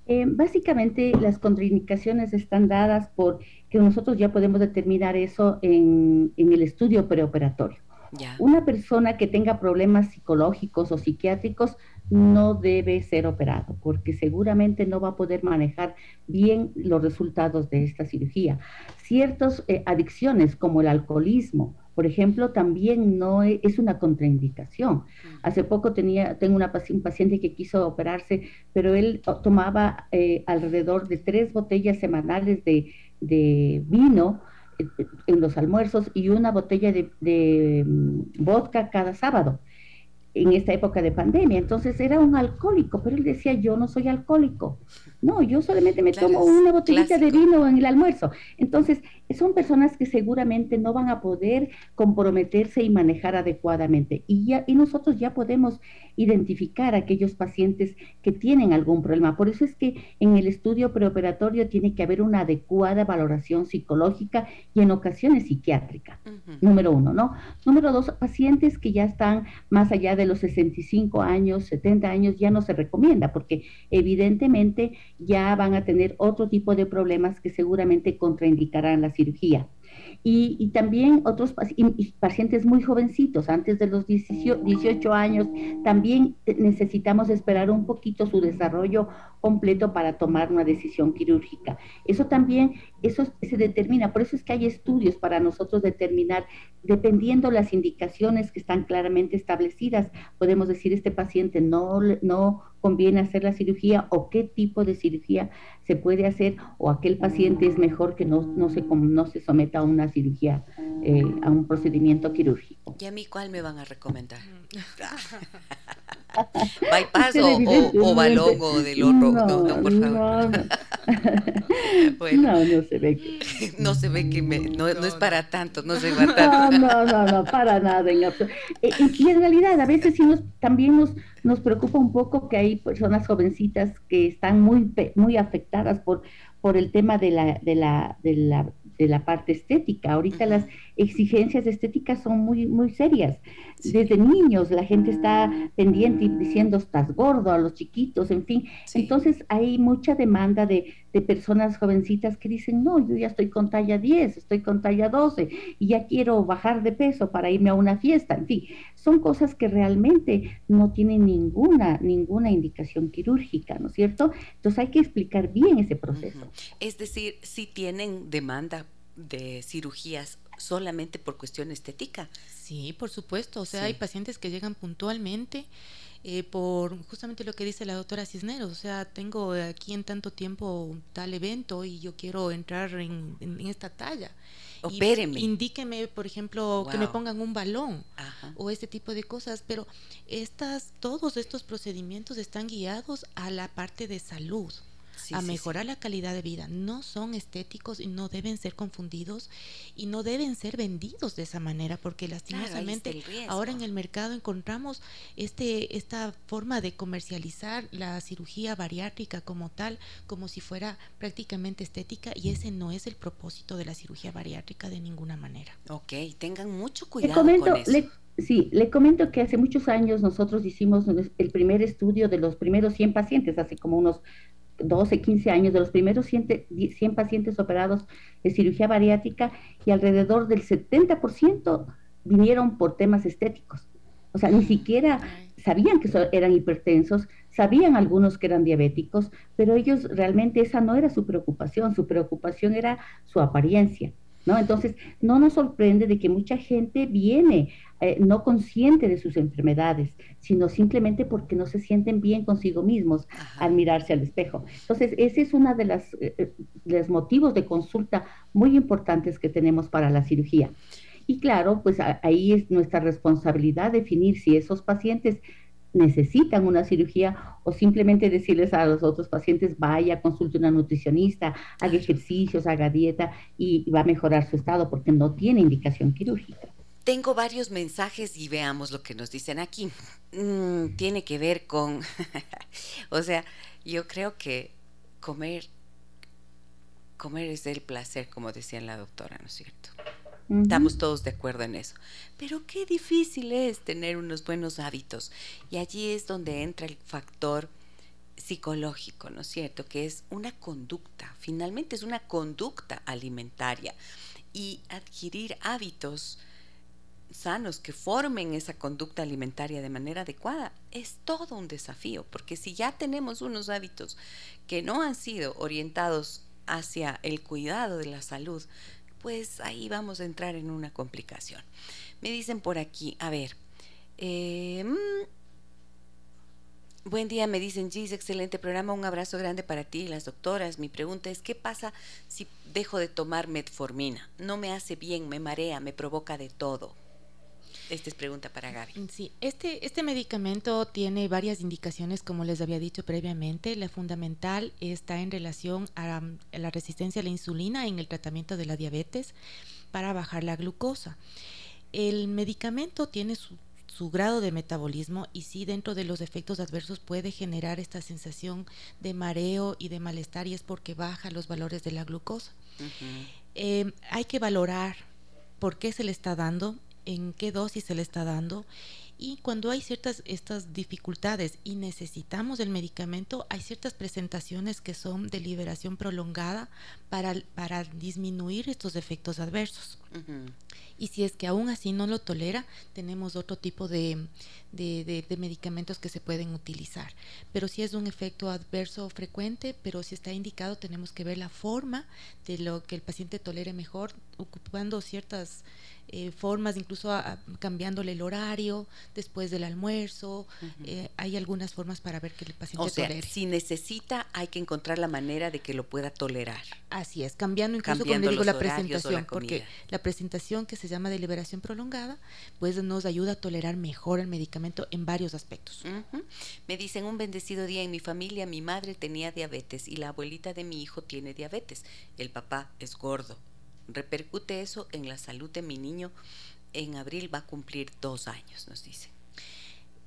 Eh, básicamente las contraindicaciones están dadas por que nosotros ya podemos determinar eso en, el estudio preoperatorio. Una persona que tenga problemas psicológicos o psiquiátricos no debe ser operado porque seguramente no va a poder manejar bien los resultados de esta cirugía. Ciertas eh, adicciones como el alcoholismo, por ejemplo, también no e, es una contraindicación. Hace poco tenía, tengo una, un paciente que quiso operarse, pero él tomaba eh, alrededor de tres botellas semanales de, vino eh, en los almuerzos y una botella de, de mm, vodka cada sábado en esta época de pandemia. Entonces era un alcohólico, pero él decía, yo no soy alcohólico. No, yo solamente me tomo una botellita de vino en el almuerzo. Entonces, son personas que seguramente no van a poder comprometerse y manejar adecuadamente. Y, ya, y nosotros ya podemos identificar a aquellos pacientes que tienen algún problema. Por eso es que en el estudio preoperatorio tiene que haber una adecuada valoración psicológica y en ocasiones psiquiátrica. Número uno, ¿no? Número dos, pacientes que ya están más allá de los 65 años, 70 años, ya no se recomienda porque evidentemente ya van a tener otro tipo de problemas que seguramente contraindicarán la cirugía. Y, también otros pacientes muy jovencitos, antes de los 18 años, también necesitamos esperar un poquito su desarrollo completo para tomar una decisión quirúrgica. Eso también, eso se determina, por eso es que hay estudios para nosotros determinar, dependiendo las indicaciones que están claramente establecidas, podemos decir este paciente no, no conviene hacer la cirugía o qué tipo de cirugía se puede hacer o aquel paciente es mejor que no, no, se, no se someta a una cirugía, eh, a un procedimiento quirúrgico. ¿Y a mí cuál me van a recomendar? bypass o, o, balón o del otro. No, no, por favor. No, no, se ve que. no se ve que me, no, no, es para tanto, no se va tanto. No, no, no, para nada. En eh, y en realidad, a veces sí nos, también nos, nos preocupa un poco que hay personas jovencitas que están muy, muy afectadas por, por el tema de la, de la, de la de la parte estética. Ahorita las exigencias estéticas son muy, muy serias. Desde niños la gente está pendiente y diciendo estás gordo a los chiquitos, en fin. Entonces hay mucha demanda de, de, personas jovencitas que dicen, no, yo ya estoy con talla 10, estoy con talla 12 y ya quiero bajar de peso para irme a una fiesta. En fin, son cosas que realmente no tienen ninguna, ninguna indicación quirúrgica, ¿no es cierto? Entonces hay que explicar bien ese proceso. Es decir, si tienen demanda de cirugías solamente por cuestión estética. Sí, por supuesto. O sea, hay pacientes que llegan puntualmente eh, por justamente lo que dice la doctora Cisneros. O sea, tengo aquí en tanto tiempo tal evento y yo quiero entrar en, esta talla. Opéreme. indíqueme, por ejemplo, que me pongan un balón o este tipo de cosas. Pero estas, todos estos procedimientos están guiados a la parte de salud a mejorar la calidad de vida. No son estéticos y no deben ser confundidos y no deben ser vendidos de esa manera porque lastimosamente ahora en el mercado encontramos este esta forma de comercializar la cirugía bariátrica como tal, como si fuera prácticamente estética y ese no es el propósito de la cirugía bariátrica de ninguna manera. Ok, tengan mucho cuidado con eso. Sí, le comento que hace muchos años nosotros hicimos el primer estudio de los primeros 100 pacientes, hace como unos 12, 15 años, de los primeros 100, 100 pacientes operados de cirugía bariátrica y alrededor del 70% vinieron por temas estéticos. O sea, ni siquiera sabían que eran hipertensos, sabían algunos que eran diabéticos, pero ellos realmente esa no era su preocupación, su preocupación era su apariencia. ¿No? Entonces, no nos sorprende de que mucha gente viene eh, no consciente de sus enfermedades, sino simplemente porque no se sienten bien consigo mismos al mirarse al espejo. Entonces, ese es uno de, las, eh, eh, de los motivos de consulta muy importantes que tenemos para la cirugía. Y claro, pues ahí es nuestra responsabilidad definir si esos pacientes necesitan una cirugía o simplemente decirles a los otros pacientes, vaya, consulte una nutricionista, haga ejercicios, haga dieta y va a mejorar su estado porque no tiene indicación quirúrgica. Tengo varios mensajes y veamos lo que nos dicen aquí. Mm, tiene que ver con, o sea, yo creo que comer, comer es el placer, como decía la doctora, ¿no es cierto? Estamos todos de acuerdo en eso. Pero qué difícil es tener unos buenos hábitos. Y allí es donde entra el factor psicológico, ¿no es cierto? Que es una conducta, finalmente es una conducta alimentaria. Y adquirir hábitos sanos que formen esa conducta alimentaria de manera adecuada es todo un desafío, porque si ya tenemos unos hábitos que no han sido orientados hacia el cuidado de la salud, pues ahí vamos a entrar en una complicación. Me dicen por aquí, a ver, eh, mm, Buen día, me dicen Gis, excelente programa, un abrazo grande para ti y las doctoras. Mi pregunta es, ¿qué pasa si dejo de tomar metformina? No me hace bien, me marea, me provoca de todo. Esta es pregunta para Gaby. Sí, este, este medicamento tiene varias indicaciones, como les había dicho previamente. La fundamental está en relación a, la resistencia a la insulina en el tratamiento de la diabetes para bajar la glucosa. El medicamento tiene su, grado de metabolismo y sí dentro de los efectos adversos puede generar esta sensación de mareo y de malestar y es porque baja los valores de la glucosa. Eh, hay que valorar por qué se le está dando en qué dosis se le está dando y cuando hay ciertas estas dificultades y necesitamos el medicamento, hay ciertas presentaciones que son de liberación prolongada para, para disminuir estos efectos adversos. Y si es que aún así no lo tolera, tenemos otro tipo de, de, medicamentos que se pueden utilizar. Pero si es un efecto adverso frecuente, pero si está indicado, tenemos que ver la forma de lo que el paciente tolere mejor, ocupando ciertas eh, formas, incluso cambiándole el horario después del almuerzo. Eh, hay algunas formas para ver que el paciente o sea, Si necesita, hay que encontrar la manera de que lo pueda tolerar. Así es, cambiando incluso, como digo, la presentación, porque la presentación que se llama de liberación prolongada, pues nos ayuda a tolerar mejor el medicamento en varios aspectos. Me dicen, un bendecido día en mi familia, mi madre tenía diabetes y la abuelita de mi hijo tiene diabetes. El papá es gordo repercute eso en la salud de mi niño? En abril va a cumplir dos años, nos dice.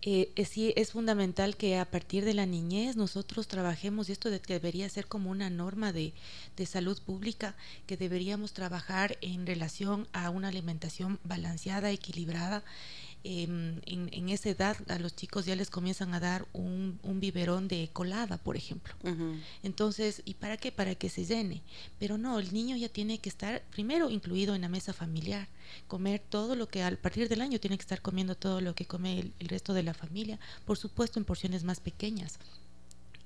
Eh, sí, es fundamental que a partir de la niñez nosotros trabajemos, y esto debería ser como una norma de, de salud pública, que deberíamos trabajar en relación a una alimentación balanceada, equilibrada, Em, en, esa edad a los chicos ya les comienzan a dar un, biberón de colada, por ejemplo. Entonces, ¿y para qué? Para que se llene. Pero no, el niño ya tiene que estar primero incluido en la mesa familiar, comer todo lo que al partir del año tiene que estar comiendo todo lo que come el, resto de la familia, por supuesto en porciones más pequeñas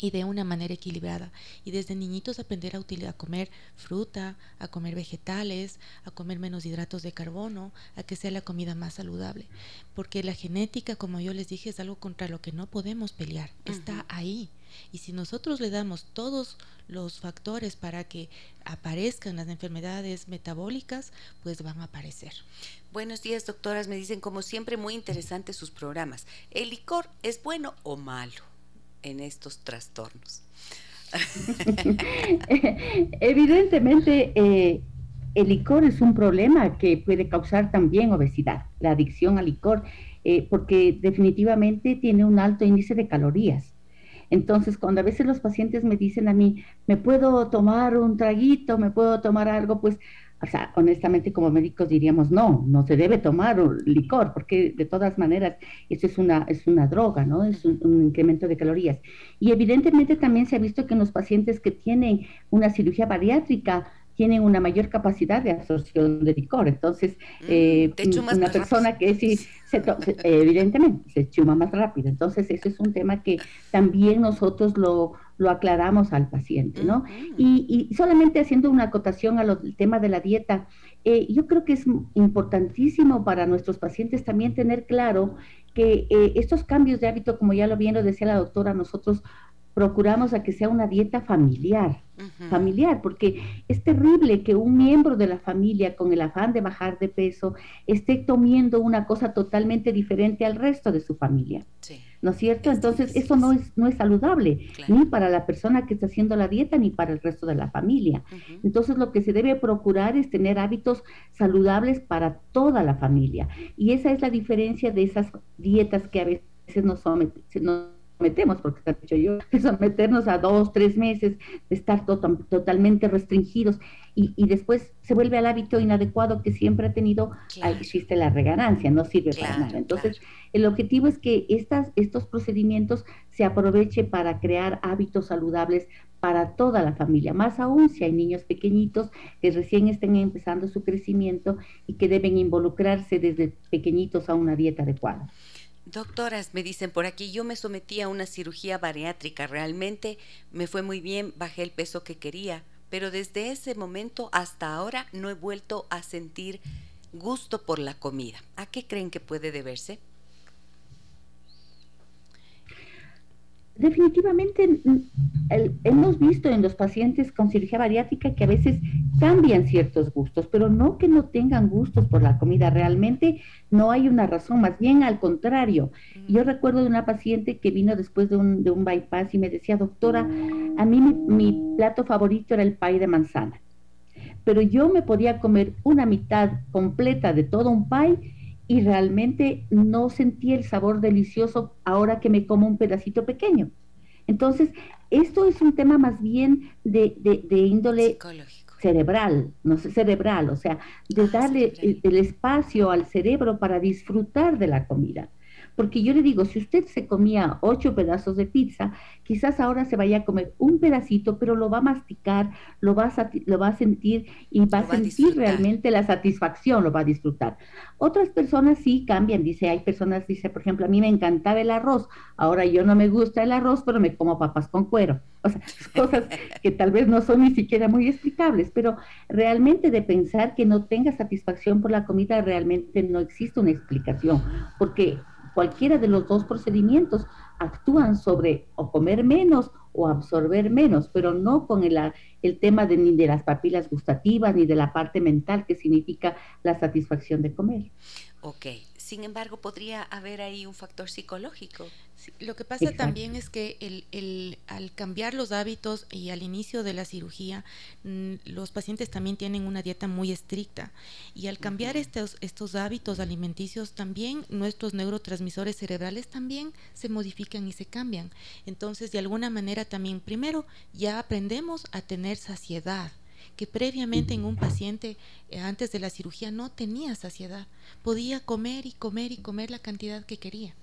y de una manera equilibrada. Y desde niñitos aprender a, a comer fruta, a comer vegetales, a comer menos hidratos de carbono, a que sea la comida más saludable. Porque la genética, como yo les dije, es algo contra lo que no podemos pelear. Está ahí. Y si nosotros le damos todos los factores para que aparezcan las enfermedades metabólicas, pues van a aparecer. Buenos días, doctoras. Me dicen, como siempre, muy interesantes sus programas. ¿El licor es bueno o malo? En estos trastornos? Evidentemente, eh, el licor es un problema que puede causar también obesidad, la adicción al licor, eh, porque definitivamente tiene un alto índice de calorías. Entonces, cuando a veces los pacientes me dicen a mí, me puedo tomar un traguito, me puedo tomar algo, pues o sea, honestamente como médicos diríamos, no, no se debe tomar licor, porque de todas maneras eso es una, es una droga, ¿no? Es un, un, incremento de calorías. Y evidentemente también se ha visto que en los pacientes que tienen una cirugía bariátrica, tienen una mayor capacidad de absorción de licor. Entonces, mm, eh, una persona que sí, se evidentemente, se chuma más rápido. Entonces, eso es un tema que también nosotros lo, lo aclaramos al paciente, ¿no? y, y, solamente haciendo una acotación al tema de la dieta, eh, yo creo que es importantísimo para nuestros pacientes también tener claro que eh, estos cambios de hábito, como ya lo bien lo decía la doctora, nosotros procuramos a que sea una dieta familiar, familiar, porque es terrible que un miembro de la familia con el afán de bajar de peso esté comiendo una cosa totalmente diferente al resto de su familia. ¿No es cierto? Entonces, eso no es, no es saludable, ni para la persona que está haciendo la dieta, ni para el resto de la familia. Entonces, lo que se debe procurar es tener hábitos saludables para toda la familia. Y esa es la diferencia de esas dietas que a veces nos someten metemos, porque está dicho yo, someternos a dos, tres meses de estar totalmente restringidos y, después se vuelve al hábito inadecuado que siempre ha tenido, ahí existe la reganancia, no sirve para nada. Entonces, el objetivo es que estas, estos procedimientos se aproveche para crear hábitos saludables para toda la familia, más aún si hay niños pequeñitos que recién estén empezando su crecimiento y que deben involucrarse desde pequeñitos a una dieta adecuada. Doctoras, me dicen por aquí, yo me sometí a una cirugía bariátrica, realmente me fue muy bien, bajé el peso que quería, pero desde ese momento hasta ahora no he vuelto a sentir gusto por la comida. ¿A qué creen que puede deberse? Definitivamente hemos visto en los pacientes con cirugía bariátrica que a veces cambian ciertos gustos, pero no que no tengan gustos por la comida. Realmente no hay una razón, más bien al contrario. Yo recuerdo de una paciente que vino después de un, de un bypass y me decía, doctora, a mí mi, mi plato favorito era el pay de manzana, pero yo me podía comer una mitad completa de todo un pay y realmente no sentí el sabor delicioso ahora que me como un pedacito pequeño. Entonces, esto es un tema más bien de, de, índole cerebral, no sé, cerebral, o sea, de ah, darle el, espacio al cerebro para disfrutar de la comida. Porque yo le digo, si usted se comía ocho pedazos de pizza, quizás ahora se vaya a comer un pedacito, pero lo va a masticar, lo va a, lo va a sentir y va a sentir realmente la satisfacción, lo va a disfrutar. Otras personas sí cambian, dice, hay personas, dice, por ejemplo, a mí me encantaba el arroz, ahora yo no me gusta el arroz, pero me como papas con cuero. O sea, cosas que tal vez no son ni siquiera muy explicables, pero realmente de pensar que no tenga satisfacción por la comida, realmente no existe una explicación, porque cualquiera de los dos procedimientos actúan sobre o comer menos o absorber menos, pero no con el, el tema de, ni de las papilas gustativas ni de la parte mental que significa la satisfacción de comer. Ok, sin embargo, podría haber ahí un factor psicológico. lo que pasa también es que el, el, al cambiar los hábitos y al inicio de la cirugía, mm, los pacientes también tienen una dieta muy estricta. Y al cambiar estos, estos hábitos alimenticios, también nuestros neurotransmisores cerebrales también se modifican y se cambian. Entonces, de alguna manera también, primero, ya aprendemos a tener saciedad que previamente en un paciente eh, antes de la cirugía no tenía saciedad, podía comer y comer y comer la cantidad que quería.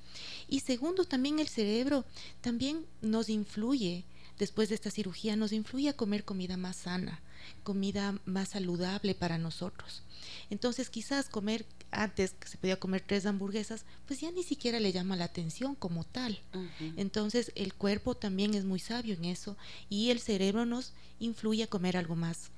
Y segundo, también el cerebro también nos influye después de esta cirugía nos influye a comer comida más sana, comida más saludable para nosotros. Entonces quizás comer antes que se podía comer tres hamburguesas, pues ya ni siquiera le llama la atención como tal. Entonces el cuerpo también es muy sabio en eso y el cerebro nos influye a comer algo más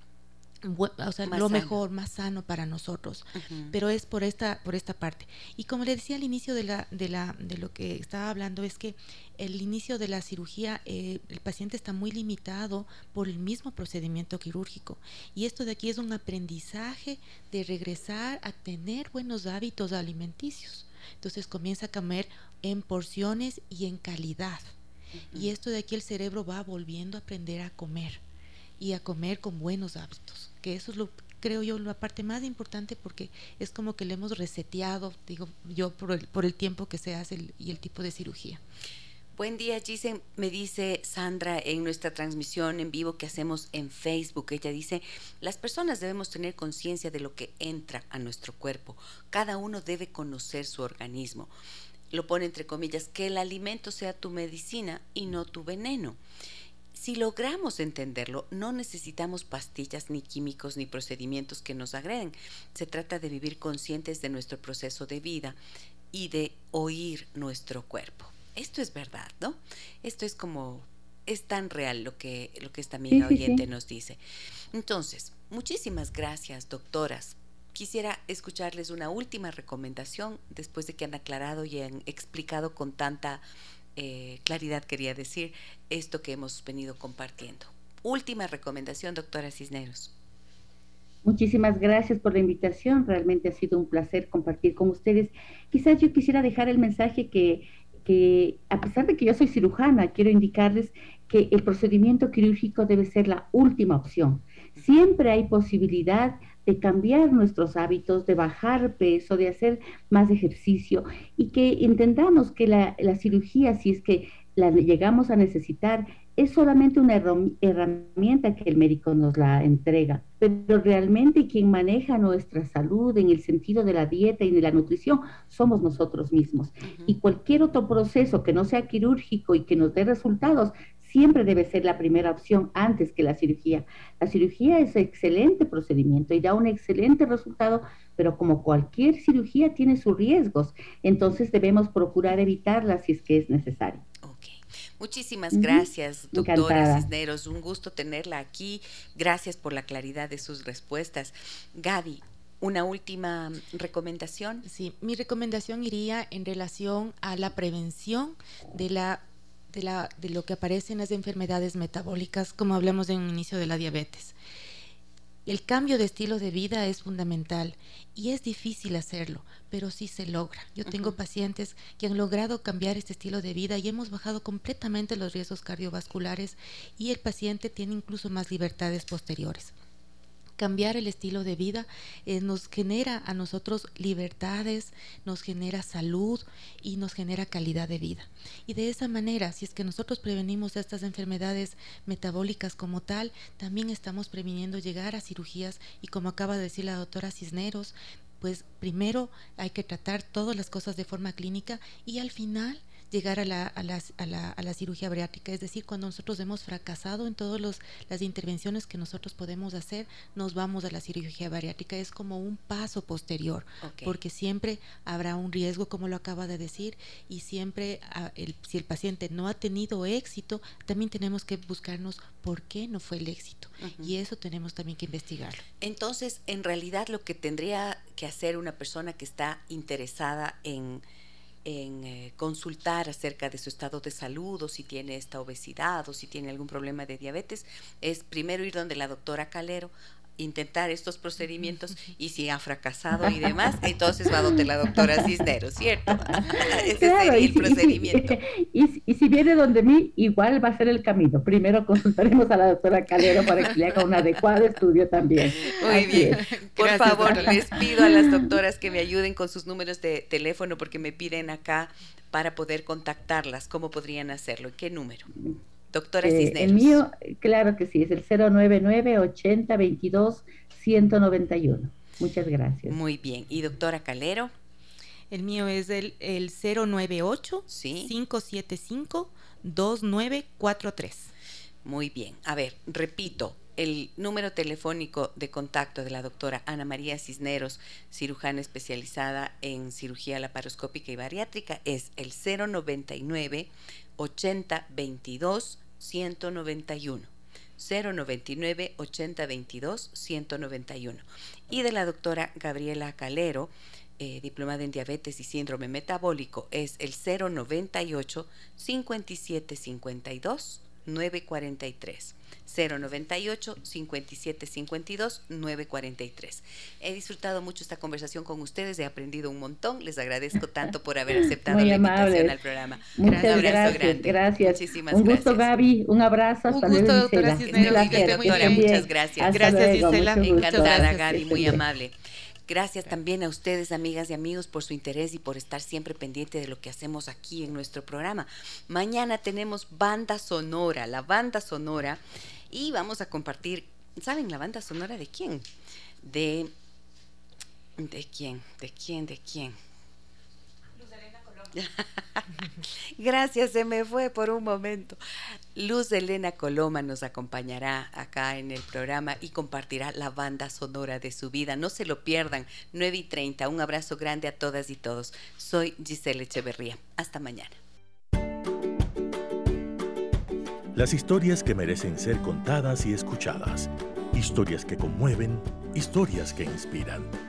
o sea, lo mejor, más sano para nosotros. Pero es por esta, por esta parte. Y como le decía al inicio de, la, de, la, de lo que estaba hablando, es que el inicio de la cirugía, eh, el paciente está muy limitado por el mismo procedimiento quirúrgico. Y esto de aquí es un aprendizaje de regresar a tener buenos hábitos alimenticios. Entonces comienza a comer en porciones y en calidad. Y esto de aquí el cerebro va volviendo a aprender a comer y a comer con buenos hábitos, que eso es lo creo yo la parte más importante porque es como que le hemos reseteado, digo yo, por el, por el tiempo que se hace y el tipo de cirugía. Buen día, Gise. Me dice Sandra en nuestra transmisión en vivo que hacemos en Facebook. Ella dice, las personas debemos tener conciencia de lo que entra a nuestro cuerpo. Cada uno debe conocer su organismo. Lo pone entre comillas, que el alimento sea tu medicina y no tu veneno. Si logramos entenderlo, no necesitamos pastillas, ni químicos, ni procedimientos que nos agreden. Se trata de vivir conscientes de nuestro proceso de vida y de oír nuestro cuerpo. Esto es verdad, ¿no? Esto es como, es tan real lo que, lo que esta amiga oyente nos dice. Entonces, muchísimas gracias, doctoras. Quisiera escucharles una última recomendación después de que han aclarado y han explicado con tanta eh, claridad quería decir esto que hemos venido compartiendo. Última recomendación, doctora Cisneros. Muchísimas gracias por la invitación. Realmente ha sido un placer compartir con ustedes. Quizás yo quisiera dejar el mensaje que, que, a pesar de que yo soy cirujana, quiero indicarles que el procedimiento quirúrgico debe ser la última opción. Siempre hay posibilidad de cambiar nuestros hábitos, de bajar peso, de hacer más ejercicio y que entendamos que la, cirugía, si es que la llegamos a necesitar, es solamente una herramienta que el médico nos la entrega, pero realmente quien maneja nuestra salud en el sentido de la dieta y de la nutrición somos nosotros mismos. Y cualquier otro proceso que no sea quirúrgico y que nos dé resultados siempre debe ser la primera opción antes que la cirugía. La cirugía es excelente procedimiento y da un excelente resultado, pero como cualquier cirugía tiene sus riesgos, entonces debemos procurar evitarla si es que es necesario. Muchísimas gracias, doctora Cisneros. Un gusto tenerla aquí. Gracias por la claridad de sus respuestas. Gaby, una última recomendación. Sí, mi recomendación iría en relación a la prevención de la de, la, de lo que aparece en las enfermedades metabólicas, como hablamos en un inicio de la diabetes. El cambio de estilo de vida es fundamental y es difícil hacerlo, pero sí se logra. Yo tengo pacientes que han logrado cambiar este estilo de vida y hemos bajado completamente los riesgos cardiovasculares y el paciente tiene incluso más libertades posteriores cambiar el estilo de vida eh, nos genera a nosotros libertades, nos genera salud y nos genera calidad de vida. Y de esa manera, si es que nosotros prevenimos estas enfermedades metabólicas como tal, también estamos previniendo llegar a cirugías y como acaba de decir la doctora Cisneros, pues primero hay que tratar todas las cosas de forma clínica y al final llegar a la, a, la, a la, cirugía bariátrica, es decir, cuando nosotros hemos fracasado en todas las intervenciones que nosotros podemos hacer, nos vamos a la cirugía bariátrica, es como un paso posterior, porque siempre habrá un riesgo, como lo acaba de decir, y siempre ah, si el paciente no ha tenido éxito, también tenemos que buscarnos por qué no fue el éxito, y eso tenemos también que investigarlo. Entonces, en realidad lo que tendría que hacer una persona que está interesada en en eh, consultar acerca de su estado de salud o si tiene esta obesidad o si tiene algún problema de diabetes, es primero ir donde la doctora Calero intentar estos procedimientos y si ha fracasado y demás, entonces va donde la doctora Cisneros, ¿cierto? Ese sería el procedimiento. Y, si viene donde mí, igual va a ser el camino. Primero consultaremos a la doctora Calero para que le haga un adecuado estudio también. Muy bien. Por favor, les pido a las doctoras que me ayuden con sus números de teléfono porque me piden acá para poder contactarlas. ¿Cómo podrían hacerlo? ¿Qué número? Doctora eh, Cisneros. El mío, claro que sí, es el 099-8022-191. Muchas gracias. Muy bien. ¿Y doctora Calero? El mío es el, el 098-575-2943. Muy bien. A ver, repito, El número telefónico de contacto de la doctora Ana María Cisneros, cirujana especializada en cirugía laparoscópica y bariátrica, es el 099 80 22 191. 099 80 22 191. Y de la doctora Gabriela Calero, eh, diplomada en diabetes y síndrome metabólico, es el 098 57 52 943. 098 57 52 943. He disfrutado mucho esta conversación con ustedes, he aprendido un montón. Les agradezco tanto por haber aceptado la invitación al programa. Muchas un abrazo gracias, grande. Gracias. Muchísimas un gusto, Gaby. Un abrazo. Hasta un gusto, doctora Cisneros. Muchas gracias. gracias, Gisela. Encantada, Gaby, muy amable. Gracias también a ustedes, amigas y amigos, por su interés y por estar siempre pendiente de lo que hacemos aquí en nuestro programa. Mañana tenemos banda sonora, la banda sonora, y vamos a compartir, ¿saben la banda sonora de quién? De... ¿De quién? ¿De quién? ¿De quién? Gracias, se me fue por un momento. Luz Elena Coloma nos acompañará acá en el programa y compartirá la banda sonora de su vida. No se lo pierdan, 9 y 30. Un abrazo grande a todas y todos. Soy Giselle Echeverría. Hasta mañana. Las historias que merecen ser contadas y escuchadas. Historias que conmueven, historias que inspiran.